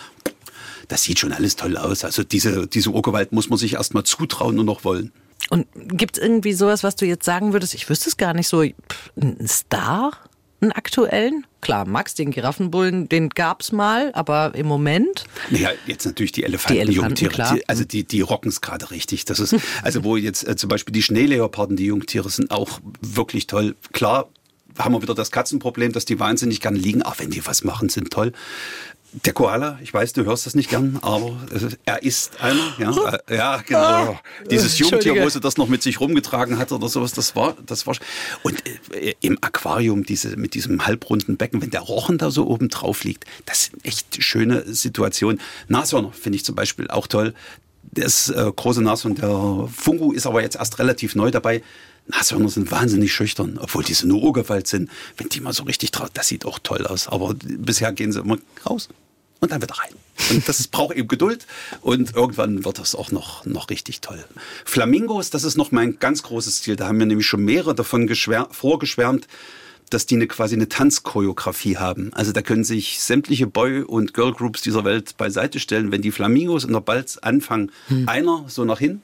Das sieht schon alles toll aus. Also diese, diese Urgewalt muss man sich erstmal zutrauen und noch wollen. Und gibt es irgendwie sowas, was du jetzt sagen würdest, ich wüsste es gar nicht so, ein Star? Einen aktuellen? Klar, Max, den Giraffenbullen, den gab es mal, aber im Moment. Naja, jetzt natürlich die Elefanten, die Elefanten Jungtiere. Die, also die, die rocken es gerade richtig. Das ist, also wo jetzt äh, zum Beispiel die Schneeleoparden, die Jungtiere sind auch wirklich toll. Klar, haben wir wieder das Katzenproblem, dass die wahnsinnig gern liegen. Ach, wenn die was machen, sind toll. Der Koala, ich weiß, du hörst das nicht gern, aber er ist einer. Ja, [laughs] ja genau. Ah, Dieses [laughs] Jungtier, wo sie das noch mit sich rumgetragen hat oder sowas, das war, das war. Und äh, im Aquarium, diese, mit diesem halbrunden Becken, wenn der Rochen da so oben drauf liegt, das sind echt schöne Situationen. Nashörner finde ich zum Beispiel auch toll. Das äh, große Nashorn, der Fungu, ist aber jetzt erst relativ neu dabei. Nashörner sind wahnsinnig schüchtern, obwohl diese nur Urgewalt sind. Wenn die mal so richtig traut, das sieht auch toll aus. Aber bisher gehen sie immer raus und dann wieder rein. Und das braucht eben Geduld und irgendwann wird das auch noch, noch richtig toll. Flamingos, das ist noch mein ganz großes Ziel. Da haben wir nämlich schon mehrere davon vorgeschwärmt, dass die eine quasi eine Tanzchoreografie haben. Also da können sich sämtliche Boy- und Girlgroups dieser Welt beiseite stellen, wenn die Flamingos in der Balz anfangen. Hm. Einer so nach hin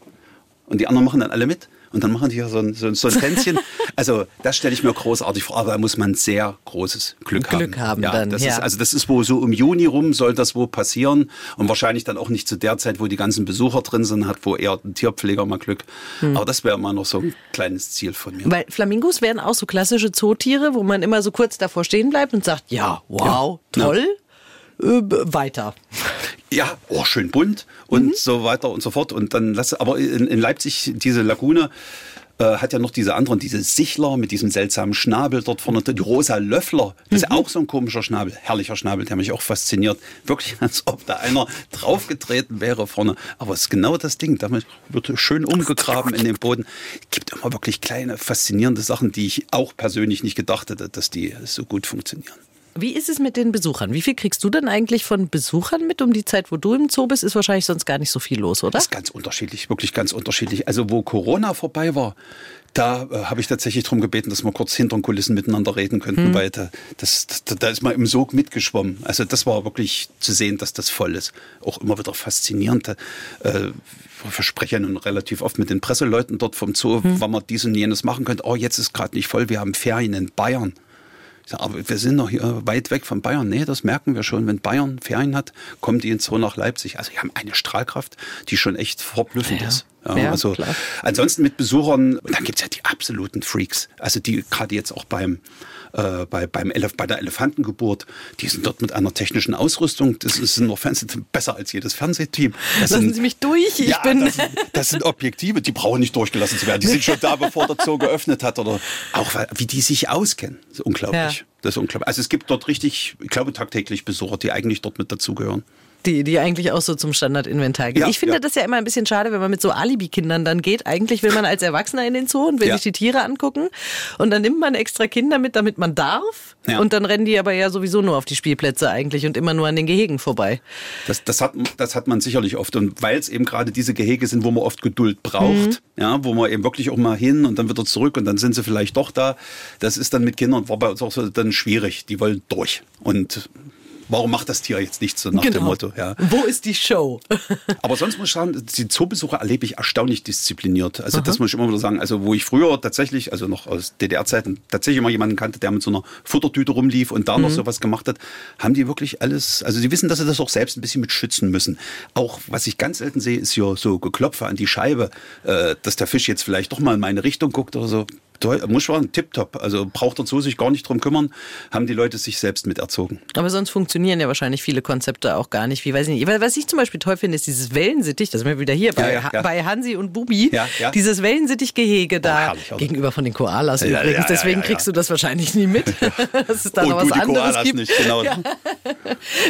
und die anderen machen dann alle mit und dann machen die hier so ein, so ein, so ein [laughs] Tänzchen. also das stelle ich mir großartig vor, aber da muss man sehr großes Glück, Glück haben. haben ja, dann, das ja. Ist, also das ist wo so um Juni rum soll das wo passieren und wahrscheinlich dann auch nicht zu der Zeit, wo die ganzen Besucher drin sind, hat wo eher ein Tierpfleger mal Glück. Hm. Aber das wäre mal noch so ein kleines Ziel von mir. Weil Flamingos wären auch so klassische Zootiere, wo man immer so kurz davor stehen bleibt und sagt, ja, wow, ja. toll. Äh, weiter. Ja, oh, schön bunt und mhm. so weiter und so fort. Und dann lasse, aber in, in Leipzig diese Lagune äh, hat ja noch diese anderen, diese Sichler mit diesem seltsamen Schnabel dort vorne, die rosa Löffler. Das mhm. ist auch so ein komischer Schnabel, herrlicher Schnabel, der mich auch fasziniert. Wirklich, als ob da einer draufgetreten wäre vorne. Aber es ist genau das Ding. Damit wird schön umgegraben in den Boden. Gibt immer wirklich kleine, faszinierende Sachen, die ich auch persönlich nicht gedacht hätte, dass die so gut funktionieren. Wie ist es mit den Besuchern? Wie viel kriegst du denn eigentlich von Besuchern mit um die Zeit, wo du im Zoo bist? Ist wahrscheinlich sonst gar nicht so viel los, oder? Das ist ganz unterschiedlich, wirklich ganz unterschiedlich. Also wo Corona vorbei war, da äh, habe ich tatsächlich darum gebeten, dass wir kurz hinter den Kulissen miteinander reden könnten, hm. weil da, das, das, da ist man im Sog mitgeschwommen. Also das war wirklich zu sehen, dass das voll ist. Auch immer wieder faszinierend. Äh, wir sprechen nun relativ oft mit den Presseleuten dort vom Zoo, hm. wann man dies und jenes machen könnte. Oh, jetzt ist gerade nicht voll, wir haben Ferien in Bayern. Aber wir sind noch hier weit weg von Bayern. Nee, das merken wir schon. Wenn Bayern Ferien hat, kommen die ins Zoo nach Leipzig. Also die haben eine Strahlkraft, die schon echt verblüffend ja. ist. Ja, ja, also klar. ansonsten mit Besuchern, dann gibt's ja die absoluten Freaks. Also die gerade jetzt auch beim äh, bei, beim Elef bei der Elefantengeburt, die sind dort mit einer technischen Ausrüstung, das ist noch besser als jedes Fernsehteam. Das Lassen sind, Sie mich durch, ich ja, bin... Das sind, das sind, Objektive, die brauchen nicht durchgelassen zu werden. Die sind schon da, bevor der Zoo geöffnet hat. Oder auch wie die sich auskennen. Das ist unglaublich. Ja. Das ist unglaublich. Also es gibt dort richtig, ich glaube tagtäglich Besucher, die eigentlich dort mit dazugehören. Die, die eigentlich auch so zum Standardinventar gehen. Ja, ich finde ja. das ja immer ein bisschen schade, wenn man mit so Alibi-Kindern dann geht. Eigentlich will man als Erwachsener in den Zoo und will Ja. sich die Tiere angucken. Und dann nimmt man extra Kinder mit, damit man darf. Und dann rennen die aber ja sowieso nur auf die Spielplätze eigentlich und immer nur an den Gehegen vorbei. Das, das, hat, das hat man sicherlich oft. Und weil es eben gerade diese Gehege sind, wo man oft Geduld braucht, Mhm. ja, wo man eben wirklich auch mal hin und dann wieder zurück und dann sind sie vielleicht doch da. Das ist dann mit Kindern, war bei uns auch so dann schwierig. Die wollen durch. Und warum macht das Tier jetzt nicht so nach Genau. dem Motto? Ja. Wo ist die Show? [laughs] Aber sonst muss ich sagen, die Zoobesucher erlebe ich erstaunlich diszipliniert. Also das muss ich immer wieder sagen. Also wo ich früher tatsächlich, also noch aus DDR-Zeiten, tatsächlich immer jemanden kannte, der mit so einer Futtertüte rumlief und da noch sowas gemacht hat, haben die wirklich alles, also die wissen, dass sie das auch selbst ein bisschen mit schützen müssen. Auch was ich ganz selten sehe, ist hier so Geklopfe an die Scheibe, äh, dass der Fisch jetzt vielleicht doch mal in meine Richtung guckt oder so. Muss schon tipptopp. Also braucht Zoo sich gar nicht drum kümmern, haben die Leute sich selbst miterzogen. Aber sonst funktionieren ja wahrscheinlich viele Konzepte auch gar nicht. Wie weiß ich nicht. Weil Was ich zum Beispiel toll finde, ist dieses Wellensittich, das sind wir wieder hier bei, Ja, ja, bei Hansi und Bubi, dieses Wellensittich-Gehege da herrlich, oder? gegenüber von den Koalas übrigens. Deswegen kriegst du das wahrscheinlich nie mit. [laughs] dass es da noch und was du die anderes Koalas gibt. nicht, genau. [laughs]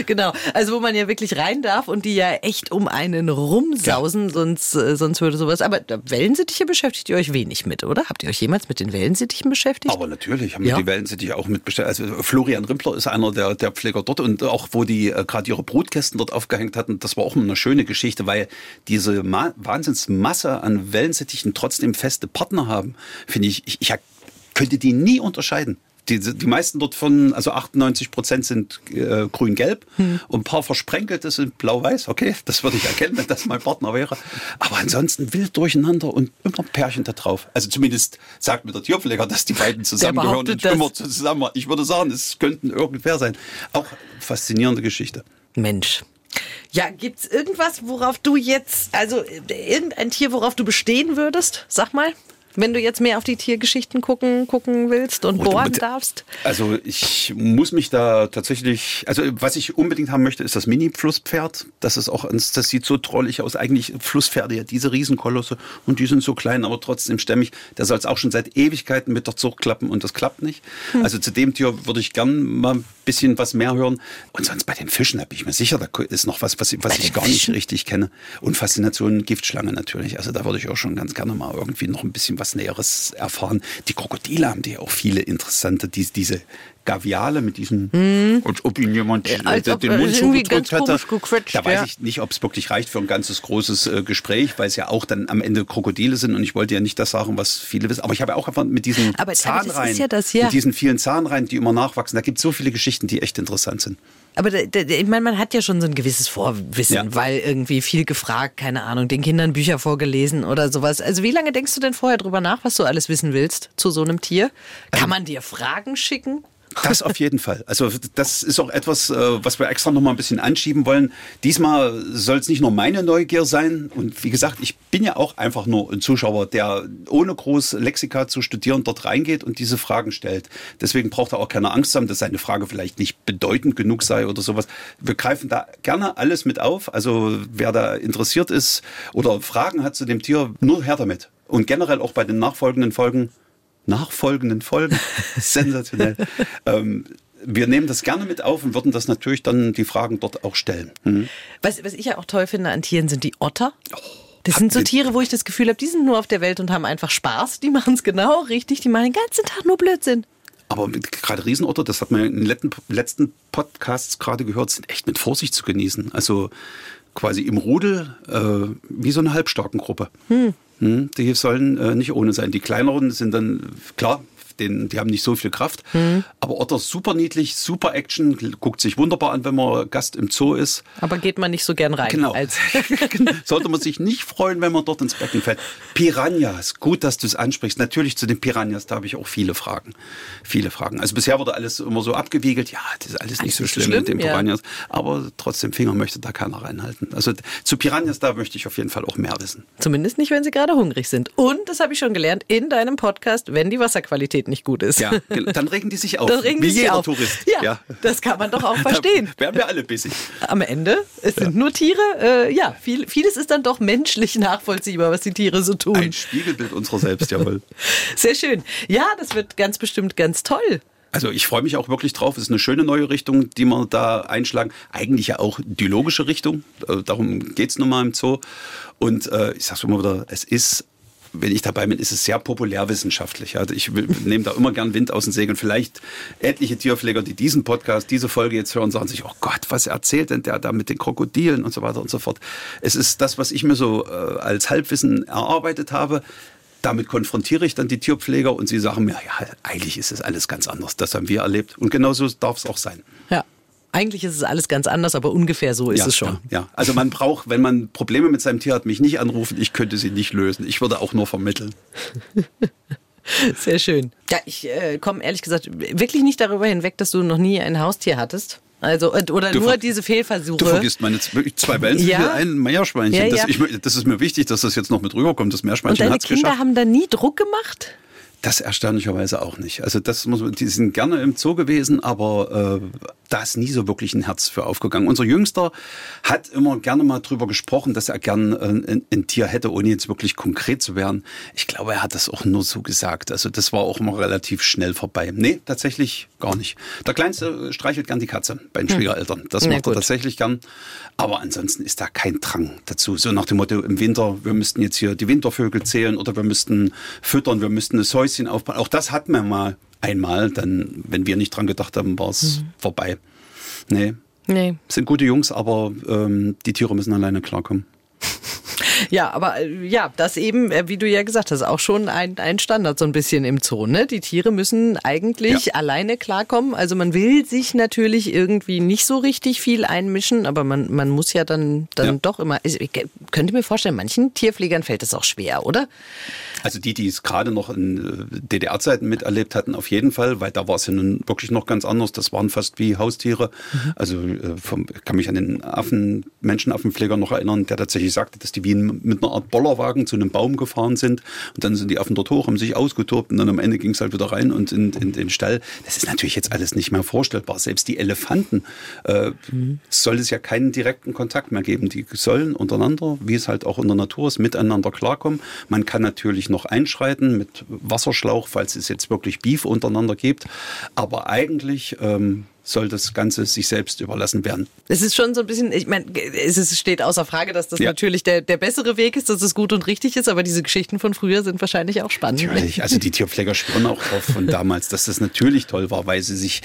Genau, also wo man ja wirklich rein darf und die ja echt um einen rumsausen, sonst, äh, sonst würde sowas. Aber Wellensittiche beschäftigt ihr euch wenig mit, oder? Habt ihr euch jemals mit den Wellensittichen beschäftigt? Aber natürlich haben Ja. wir die Wellensittiche auch mitbestellt. Also Florian Rimpler ist einer der, der Pfleger dort und auch wo die äh, gerade ihre Brutkästen dort aufgehängt hatten, das war auch eine schöne Geschichte, weil diese Ma Wahnsinnsmasse an Wellensittichen trotzdem feste Partner haben, finde ich, ich, ich könnte die nie unterscheiden. Die, die meisten dort von, also 98 Prozent sind äh, grün-gelb und ein paar versprenkelte sind blau-weiß. Okay, das würde ich erkennen, wenn das mein Partner wäre. Aber ansonsten wild durcheinander und immer Pärchen da drauf. Also zumindest sagt mir der Tierpfleger, dass die beiden zusammengehören und immer zusammen. Ich würde sagen, es könnten irgendwer sein. Auch faszinierende Geschichte. Mensch. Ja, gibt's irgendwas, worauf du jetzt, also äh, irgendein Tier, worauf du bestehen würdest? Sag mal. Wenn du jetzt mehr auf die Tiergeschichten gucken, gucken willst und Und- bohren darfst. Also ich muss mich da tatsächlich, also was ich unbedingt haben möchte, ist das Mini-Flusspferd. Das ist auch, das sieht so trollig aus. Eigentlich Flusspferde, ja, diese Riesenkolosse und die sind so klein, aber trotzdem stämmig. Der soll es auch schon seit Ewigkeiten mit der Zucht klappen und das klappt nicht. Also zu dem Tier würde ich gern mal ein bisschen was mehr hören. Und sonst bei den Fischen, da bin ich mir sicher, da ist noch was, was, was ich gar nicht richtig kenne. Und Faszination Giftschlange natürlich. Also da würde ich auch schon ganz gerne mal irgendwie noch ein bisschen was Näheres erfahren. Die Krokodile haben die auch viele interessante, die, diese Gaviale mit diesem, als ob ihnen jemand äh, als den äh, Mund zugedrückt hätte. Da weiß ja. ich nicht, ob es wirklich reicht für ein ganzes großes äh, Gespräch, weil es ja auch dann am Ende Krokodile sind und ich wollte ja nicht das sagen, was viele wissen. Aber ich habe ja auch einfach mit diesen Aber- aber Zahnreihen, ja das, ja. mit diesen vielen Zahnreihen, die immer nachwachsen, da gibt es so viele Geschichten, die echt interessant sind. Aber da- da- ich meine, man hat ja schon so ein gewisses Vorwissen, Ja. weil irgendwie viel gefragt, keine Ahnung, den Kindern Bücher vorgelesen oder sowas. Also wie lange denkst du denn vorher drüber nach, was du alles wissen willst zu so einem Tier? Kann man dir Fragen schicken? Das auf jeden Fall. Also das ist auch etwas, äh, was wir extra noch mal ein bisschen anschieben wollen. Diesmal soll es nicht nur meine Neugier sein. Und wie gesagt, ich bin ja auch einfach nur ein Zuschauer, der ohne groß Lexika zu studieren dort reingeht und diese Fragen stellt. Deswegen braucht er auch keine Angst haben, dass seine Frage vielleicht nicht bedeutend genug sei oder sowas. Wir greifen da gerne alles mit auf. Also wer da interessiert ist oder Fragen hat zu dem Tier, nur her damit. Und generell auch bei den nachfolgenden Folgen nachfolgenden Folgen. [laughs] Sensationell. ähm, wir nehmen das gerne mit auf und würden das natürlich dann die Fragen dort auch stellen. Mhm. Was, was ich ja auch toll finde an Tieren sind die Otter. Das Oh, habt sind so Tiere, wo ich das Gefühl habe, die sind nur auf der Welt und haben einfach Spaß. Die machen es genau richtig. Die machen den ganzen Tag nur Blödsinn. Aber mit, gerade Riesenotter, das hat man in den letzten, Podcasts gerade gehört, sind echt mit Vorsicht zu genießen. Also quasi im Rudel äh, wie so eine Halbstarkengruppe. Hm. Die sollen äh, nicht ohne sein. Die kleineren sind dann, klar, den, die haben nicht so viel Kraft. Aber Otter super niedlich, super Action, guckt sich wunderbar an, wenn man Gast im Zoo ist. Aber geht man nicht so gern rein. Genau. Als [laughs] Sollte man sich nicht freuen, wenn man dort ins Becken fällt. Piranhas, gut, dass du es ansprichst. Natürlich zu den Piranhas, da habe ich auch viele Fragen. Viele Fragen. Also bisher wurde alles immer so abgewiegelt. Ja, das ist alles nicht so nicht so schlimm, mit schlimm, den ja. Piranhas. Aber trotzdem, Finger möchte da keiner reinhalten. Also zu Piranhas, da möchte ich auf jeden Fall auch mehr wissen. Zumindest nicht, wenn sie gerade hungrig sind. Und, das habe ich schon gelernt, in deinem Podcast, wenn die Wasserqualität nicht gut ist. Ja, dann regen die sich [laughs] auf. Dann regen wie die sich jeder auf. Tourist. Ja, das kann man doch auch [laughs] verstehen. Da werden wir alle bissig. Am Ende, es sind nur Tiere. Äh, ja, viel, vieles ist dann doch menschlich nachvollziehbar, was die Tiere so tun. Ein Spiegelbild unserer selbst, jawohl. [laughs] Sehr schön. Ja, das wird ganz bestimmt ganz toll. Also ich freue mich auch wirklich drauf. Es ist eine schöne neue Richtung, die wir da einschlagen. Eigentlich ja auch die logische Richtung. Äh, darum geht's nun mal im Zoo. Und äh, ich sage immer wieder, es ist wenn ich dabei bin, ist es sehr populärwissenschaftlich. Also ich [laughs] nehme da immer gern Wind aus den Segeln. Vielleicht etliche Tierpfleger, die diesen Podcast, diese Folge jetzt hören, sagen sich, oh Gott, was erzählt denn der da mit den Krokodilen und so weiter und so fort. Es ist das, was ich mir so äh, als Halbwissen erarbeitet habe. Damit konfrontiere ich dann die Tierpfleger und sie sagen mir, ja, eigentlich ist es alles ganz anders. Das haben wir erlebt. Und genauso darf es auch sein. Ja. Eigentlich ist es alles ganz anders, aber ungefähr so ist ja, es schon. Ja, ja, also man braucht, wenn man Probleme mit seinem Tier hat, mich nicht anrufen, ich könnte sie nicht lösen. Ich würde auch nur vermitteln. [laughs] Sehr schön. Ja, ich äh, komme ehrlich gesagt wirklich nicht darüber hinweg, dass du noch nie ein Haustier hattest. Also, äh, oder du nur diese Fehlversuche. Du vergisst meine zwei Wellen ja. ein Meerschweinchen. Ja, ja. Das, ich, das, ist mir wichtig, dass das jetzt noch mit rüberkommt. Das Meerschweinchen hat es geschafft. Kinder haben da nie Druck gemacht? Das erstaunlicherweise auch nicht. Also das muss man, die sind gerne im Zoo gewesen, aber äh, da ist nie so wirklich ein Herz für aufgegangen. Unser Jüngster hat immer gerne mal drüber gesprochen, dass er gern äh, ein, ein, Tier hätte, ohne jetzt wirklich konkret zu werden. Ich glaube, er hat das auch nur so gesagt. Also das war auch immer relativ schnell vorbei. Nee, tatsächlich gar nicht. Der Kleinste streichelt gern die Katze bei den hm. Schwiegereltern. Das macht er tatsächlich gern. Aber ansonsten ist da kein Drang dazu. So nach dem Motto, im Winter, wir müssten jetzt hier die Wintervögel zählen oder wir müssten füttern, wir müssten das Häuschen aufbauen. Auch das hatten wir mal einmal, dann, wenn wir nicht dran gedacht haben, war es mhm. vorbei. Nee. Nee. Sind gute Jungs, aber ähm, die Tiere müssen alleine klarkommen. Ja, aber äh, ja, das eben, äh, wie du ja gesagt hast, auch schon ein, ein Standard so ein bisschen im Zoo. Ne? Die Tiere müssen eigentlich ja. alleine klarkommen. Also man will sich natürlich irgendwie nicht so richtig viel einmischen, aber man, man muss ja dann, dann ja. doch immer. Ich könnte mir vorstellen, manchen Tierpflegern fällt das auch schwer, oder? Also die, die es gerade noch in äh, DDR-Zeiten miterlebt hatten, auf jeden Fall, weil da war es ja nun wirklich noch ganz anders. Das waren fast wie Haustiere. Mhm. Also vom, kann mich an den Affen, Menschenaffenpfleger noch erinnern, der tatsächlich sagte, dass die wie ein mit einer Art Bollerwagen zu einem Baum gefahren sind. Und dann sind die Affen dort hoch, haben sich ausgetobt und dann am Ende ging es halt wieder rein und in, in, den Stall. Das ist natürlich jetzt alles nicht mehr vorstellbar. Selbst die Elefanten äh, mhm. soll es ja keinen direkten Kontakt mehr geben. Die sollen untereinander, wie es halt auch in der Natur ist, miteinander klarkommen. Man kann natürlich noch einschreiten mit Wasserschlauch, falls es jetzt wirklich Beef untereinander gibt. Aber eigentlich ähm, soll das Ganze sich selbst überlassen werden. Es ist schon so ein bisschen, ich meine, es steht außer Frage, dass das ja. natürlich der, der bessere Weg ist, dass es gut und richtig ist, aber diese Geschichten von früher sind wahrscheinlich auch spannend. Natürlich, also die Tierpfleger spüren auch drauf von [laughs] damals, dass das natürlich toll war, weil sie sich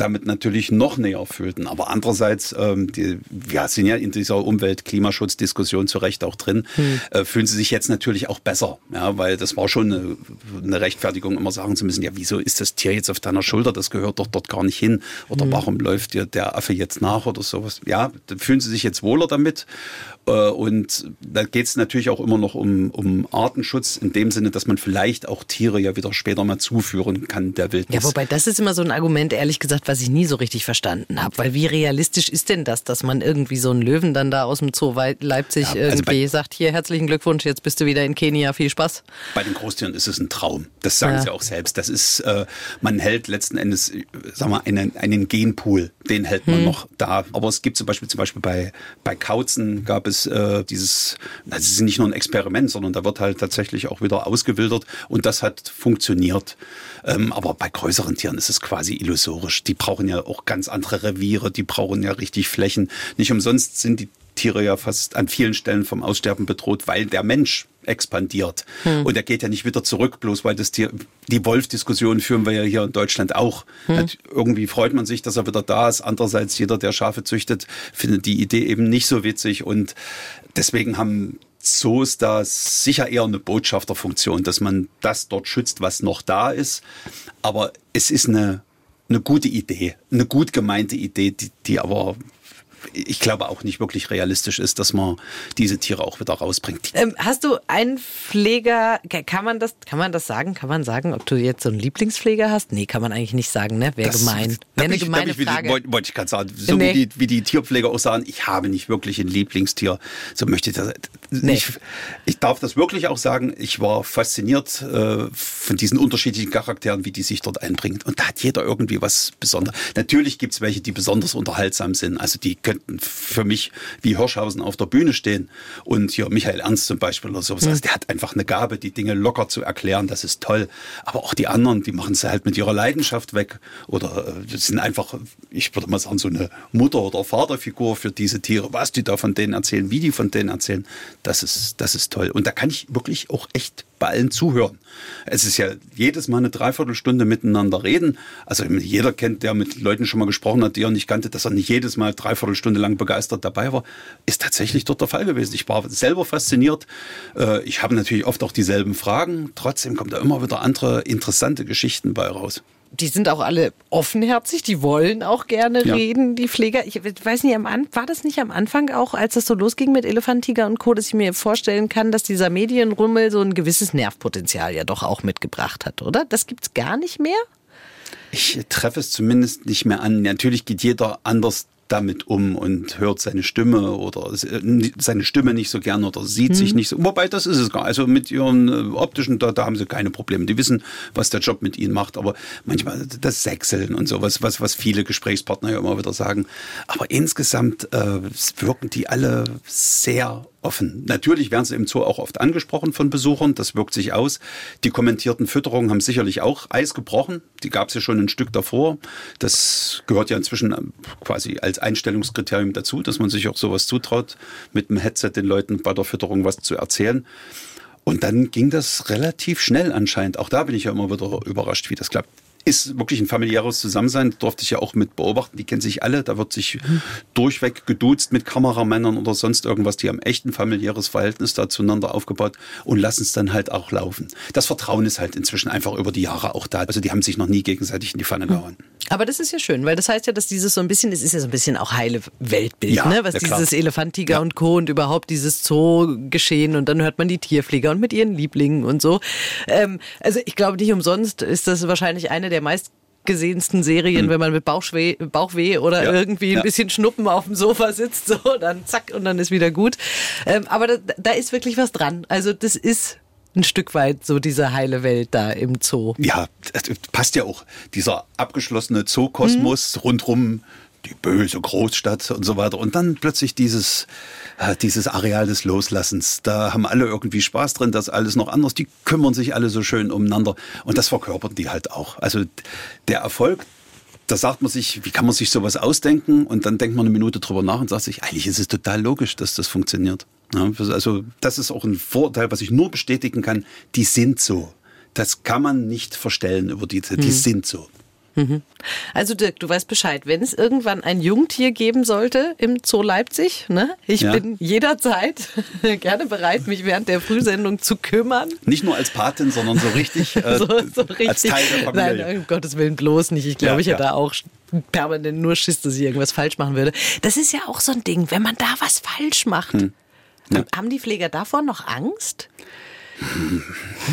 damit natürlich noch näher fühlten. Aber andererseits, ähm, die, wir sind ja in dieser Umwelt-Klimaschutz-Diskussion zu Recht auch drin, hm. äh, fühlen sie sich jetzt natürlich auch besser. Ja, weil das war schon eine, eine, Rechtfertigung, immer sagen zu müssen, ja, wieso ist das Tier jetzt auf deiner Schulter? Das gehört doch dort gar nicht hin. Oder hm. warum läuft dir der Affe jetzt nach oder sowas? Ja, fühlen sie sich jetzt wohler damit. Äh, und da geht es natürlich auch immer noch um, um Artenschutz in dem Sinne, dass man vielleicht auch Tiere ja wieder später mal zuführen kann der Wildnis. Ja, wobei das ist immer so ein Argument, ehrlich gesagt, was ich nie so richtig verstanden habe. Weil wie realistisch ist denn das, dass man irgendwie so einen Löwen dann da aus dem Zoo Leipzig ja, also irgendwie sagt, hier herzlichen Glückwunsch, jetzt bist du wieder in Kenia, viel Spaß. Bei den Großtieren ist es ein Traum. Das sagen ja. sie auch selbst. Das ist, äh, man hält letzten Endes, äh, sagen wir, einen, einen Genpool, den hält man hm. noch da. Aber es gibt zum Beispiel, zum Beispiel bei, bei Kauzen gab es äh, dieses, das ist nicht nur ein Experiment, sondern da wird halt tatsächlich auch wieder ausgewildert und das hat funktioniert. Ähm, aber bei größeren Tieren ist es quasi illusorisch. Die brauchen ja auch ganz andere Reviere, die brauchen ja richtig Flächen. Nicht umsonst sind die Tiere ja fast an vielen Stellen vom Aussterben bedroht, weil der Mensch expandiert. Hm. Und er geht ja nicht wieder zurück, bloß weil das Tier, die Wolf-Diskussion führen wir ja hier in Deutschland auch. Hm. Irgendwie freut man sich, dass er wieder da ist. Andererseits, jeder, der Schafe züchtet, findet die Idee eben nicht so witzig. Und deswegen haben Zoos da sicher eher eine Botschafterfunktion, dass man das dort schützt, was noch da ist. Aber es ist eine, eine gute Idee, eine gut gemeinte Idee, die, die aber ich glaube auch nicht wirklich realistisch ist, dass man diese Tiere auch wieder rausbringt. Ähm, hast du einen Pfleger, kann man das, kann man das sagen? Kann man sagen, ob du jetzt so einen Lieblingspfleger hast? Nee, kann man eigentlich nicht sagen, ne? Wäre gemein. Wäre eine ich, gemeine ich, Frage. Wollte wollt ich gerade sagen, so nee. wie, die, wie die Tierpfleger auch sagen, ich habe nicht wirklich ein Lieblingstier. So möchte ich das. Nee. Ich, ich darf das wirklich auch sagen, ich war fasziniert äh, von diesen unterschiedlichen Charakteren, wie die sich dort einbringen. Und da hat jeder irgendwie was Besonderes. Natürlich gibt es welche, die besonders unterhaltsam sind. Also die könnten für mich wie Hirschhausen auf der Bühne stehen und hier Michael Ernst zum Beispiel oder sowas. Also der hat einfach eine Gabe, die Dinge locker zu erklären, das ist toll. Aber auch die anderen, die machen es halt mit ihrer Leidenschaft weg oder äh, sind einfach, ich würde mal sagen, so eine Mutter- oder Vaterfigur für diese Tiere. Was die da von denen erzählen, wie die von denen erzählen, das ist, das ist toll. Und da kann ich wirklich auch echt bei allen zuhören. Es ist ja jedes Mal eine Dreiviertelstunde miteinander reden. Also jeder kennt, der mit Leuten schon mal gesprochen hat, die er nicht kannte, dass er nicht jedes Mal Dreiviertelstunde lang begeistert dabei war, ist tatsächlich dort der Fall gewesen. Ich war selber fasziniert. Äh, ich habe natürlich oft auch dieselben Fragen. Trotzdem kommt da immer wieder andere interessante Geschichten bei raus die sind auch alle offenherzig, die wollen auch gerne ja. reden, die Pfleger. Ich weiß nicht, war das nicht am Anfang auch, als das so losging mit Elefant, Tiger und Co., dass ich mir vorstellen kann, dass dieser Medienrummel so ein gewisses Nervpotenzial ja doch auch mitgebracht hat, oder? Das gibt's gar nicht mehr? Ich treffe es zumindest nicht mehr an. Natürlich geht jeder anders damit um und hört seine Stimme oder seine Stimme nicht so gern oder sieht mhm. sich nicht so. Wobei das ist es gar. Also mit ihren äh, optischen, da, da haben sie keine Probleme. Die wissen, was der Job mit ihnen macht. Aber manchmal das Sechseln und sowas, was, was viele Gesprächspartner ja immer wieder sagen. Aber insgesamt äh, wirken die alle sehr offen. Natürlich werden sie im Zoo auch oft angesprochen von Besuchern, das wirkt sich aus. Die kommentierten Fütterungen haben sicherlich auch Eis gebrochen. Die gab es ja schon ein Stück davor. Das gehört ja inzwischen ähm, quasi als Einstellungskriterium dazu, dass man sich auch sowas zutraut, mit dem Headset den Leuten bei der Fütterung was zu erzählen. Und dann ging das relativ schnell anscheinend. Auch da bin ich ja immer wieder überrascht, wie das klappt ist wirklich ein familiäres Zusammensein. Das durfte ich ja auch mit beobachten. Die kennen sich alle. Da wird sich durchweg geduzt mit Kameramännern oder sonst irgendwas. Die haben echt ein familiäres Verhältnis da zueinander aufgebaut und lassen es dann halt auch laufen. Das Vertrauen ist halt inzwischen einfach über die Jahre auch da. Also die haben sich noch nie gegenseitig in die Pfanne gehauen. Aber das ist ja schön, weil das heißt ja, dass dieses so ein bisschen, es ist ja so ein bisschen auch heile Weltbild, ja, ne? was ja, dieses Elefant, Tiger ja. und Co. und überhaupt dieses Zoo-Geschehen und dann hört man die Tierpfleger und mit ihren Lieblingen und so. Ähm, also ich glaube nicht umsonst ist das wahrscheinlich eine der meist gesehensten Serien, mhm. wenn man mit Bauchweh, Bauchweh oder ja, irgendwie ein ja. bisschen Schnuppen auf dem Sofa sitzt, so, dann zack und dann ist wieder gut. Ähm, aber da, da ist wirklich was dran. Also das ist ein Stück weit so diese heile Welt da im Zoo. Ja, das passt ja auch. Dieser abgeschlossene Zookosmos mhm. rundrum die böse Großstadt und so weiter. Und dann plötzlich dieses, äh, dieses Areal des Loslassens. Da haben alle irgendwie Spaß drin, das alles noch anders. Die kümmern sich alle so schön umeinander. Und das verkörpern die halt auch. Also der Erfolg, da sagt man sich, wie kann man sich sowas ausdenken? Und dann denkt man eine Minute drüber nach und sagt sich, eigentlich ist es total logisch, dass das funktioniert. Ja, also das ist auch ein Vorteil, was ich nur bestätigen kann. Die sind so. Das kann man nicht verstellen über die, die hm. sind so. Mhm. Also Dirk, du weißt Bescheid, wenn es irgendwann ein Jungtier geben sollte im Zoo Leipzig, ne? ich ja. bin jederzeit [laughs] gerne bereit, mich während der Frühsendung zu kümmern. Nicht nur als Patin, sondern so richtig, äh, [laughs] so, so richtig. als Teil der Familie. Nein, um Gottes Willen bloß nicht. Ich glaube, ja, ich hätte ja. da auch permanent nur Schiss, dass ich irgendwas falsch machen würde. Das ist ja auch so ein Ding, wenn man da was falsch macht. Hm. Haben die Pfleger davor noch Angst?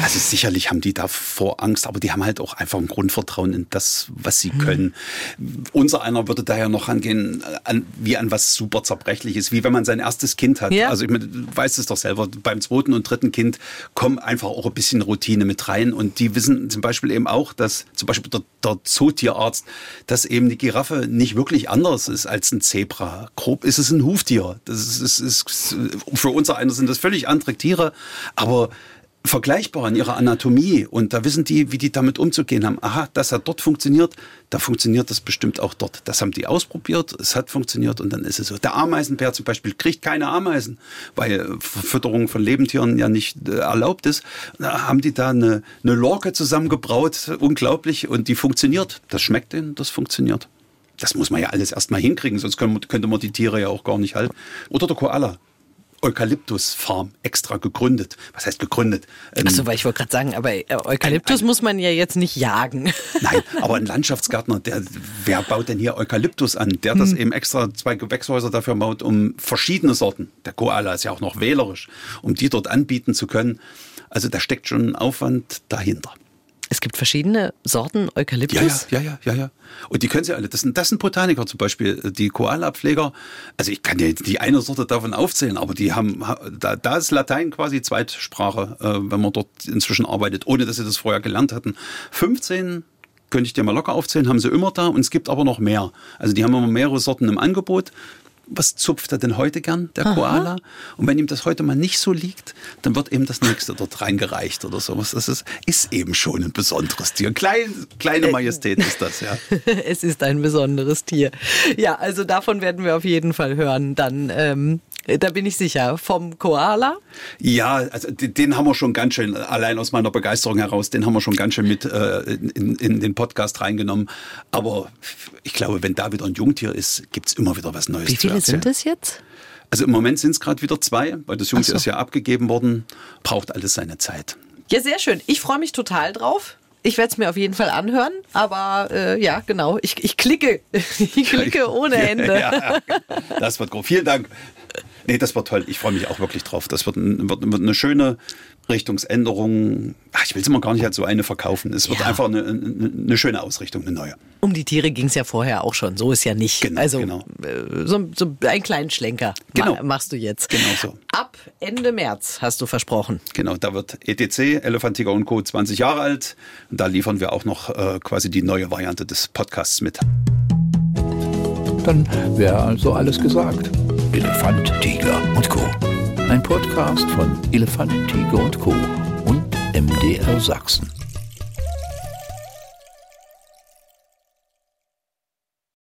Also sicherlich haben die davor Angst, aber die haben halt auch einfach ein Grundvertrauen in das, was sie können. Mhm. Unser einer würde daher noch angehen, an, wie an was super zerbrechliches, wie wenn man sein erstes Kind hat. Ja. Also ich meine, du weißt es doch selber, beim zweiten und dritten Kind kommt einfach auch ein bisschen Routine mit rein und die wissen zum Beispiel eben auch, dass zum Beispiel der, der Zootierarzt, dass eben die Giraffe nicht wirklich anders ist als ein Zebra. Grob ist es ein Huftier. Das ist, ist, ist für unser einer sind das völlig andere Tiere, aber vergleichbar in ihrer Anatomie und da wissen die, wie die damit umzugehen haben. Aha, das hat dort funktioniert, da funktioniert das bestimmt auch dort. Das haben die ausprobiert, es hat funktioniert und dann ist es so. Der Ameisenbär zum Beispiel kriegt keine Ameisen, weil Fütterung von Lebendtieren ja nicht äh, erlaubt ist. Da haben die da eine, eine Lorke zusammengebraut, unglaublich, und die funktioniert. Das schmeckt denen, das funktioniert. Das muss man ja alles erstmal hinkriegen, sonst könnte man die Tiere ja auch gar nicht halten. Oder der Koala. Eukalyptusfarm extra gegründet. Was heißt gegründet? Ähm, Achso, weil ich wollte gerade sagen, aber äh, Eukalyptus ein, ein, muss man ja jetzt nicht jagen. [laughs] Nein, aber ein Landschaftsgärtner, der, wer baut denn hier Eukalyptus an? Der hm. das eben extra zwei Gewächshäuser dafür baut, um verschiedene Sorten, der Koala ist ja auch noch wählerisch, um die dort anbieten zu können. Also da steckt schon ein Aufwand dahinter. Es gibt verschiedene Sorten Eukalyptus. Ja, ja, ja, ja, ja. Und die können sie alle. Das sind, das sind Botaniker zum Beispiel, die Koala-Pfleger. Also ich kann ja die eine Sorte davon aufzählen, aber die haben, da, da ist Latein quasi Zweitsprache, äh, wenn man dort inzwischen arbeitet, ohne dass sie das vorher gelernt hatten. 15 könnte ich dir mal locker aufzählen, haben sie immer da und es gibt aber noch mehr. Also die haben immer mehrere Sorten im Angebot was zupft er denn heute gern, der Koala? Aha. Und wenn ihm das heute mal nicht so liegt, dann wird eben das nächste dort reingereicht oder sowas. Das ist, ist eben schon ein besonderes Tier. Klein, kleine äh, Majestät ist das, ja. [laughs] es ist ein besonderes Tier. Ja, also davon werden wir auf jeden Fall hören. Dann ähm, da bin ich sicher. Vom Koala? Ja, also den haben wir schon ganz schön, allein aus meiner Begeisterung heraus, den haben wir schon ganz schön mit äh, in, in den Podcast reingenommen. Aber ich glaube, wenn da wieder ein Jungtier ist, gibt's immer wieder was Neues Wie viele sind es jetzt? Also im Moment sind es gerade wieder zwei, weil das Jungtier so. ist ja abgegeben worden. Braucht alles seine Zeit. Ja, sehr schön. Ich freue mich total drauf. Ich werde es mir auf jeden Fall anhören, aber äh, ja, genau. Ich, ich klicke. [laughs] Ich klicke ohne [laughs] Ende. Ja, das wird groß. Vielen Dank. Nee, das wird toll. Ich freue mich auch wirklich drauf. Das wird, wird, wird eine schöne Richtungsänderung. Ach, ich will es immer gar nicht als so eine verkaufen. Es wird ja. einfach eine, eine, schöne Ausrichtung, eine neue. Um die Tiere ging es ja vorher auch schon. So ist ja nicht. Genau, also genau. Äh, so, so einen kleinen Schlenker genau. machst du jetzt. Genau so. Ab Ende März hast du versprochen. Genau, da wird ETC, Elephant Tiger und Co. 20 Jahre alt. Und da liefern wir auch noch äh, quasi die neue Variante des Podcasts mit. Dann wäre also alles gesagt. Elefant, Tiger und Co. Ein Podcast von Elefant, Tiger und Co. und MDR Sachsen.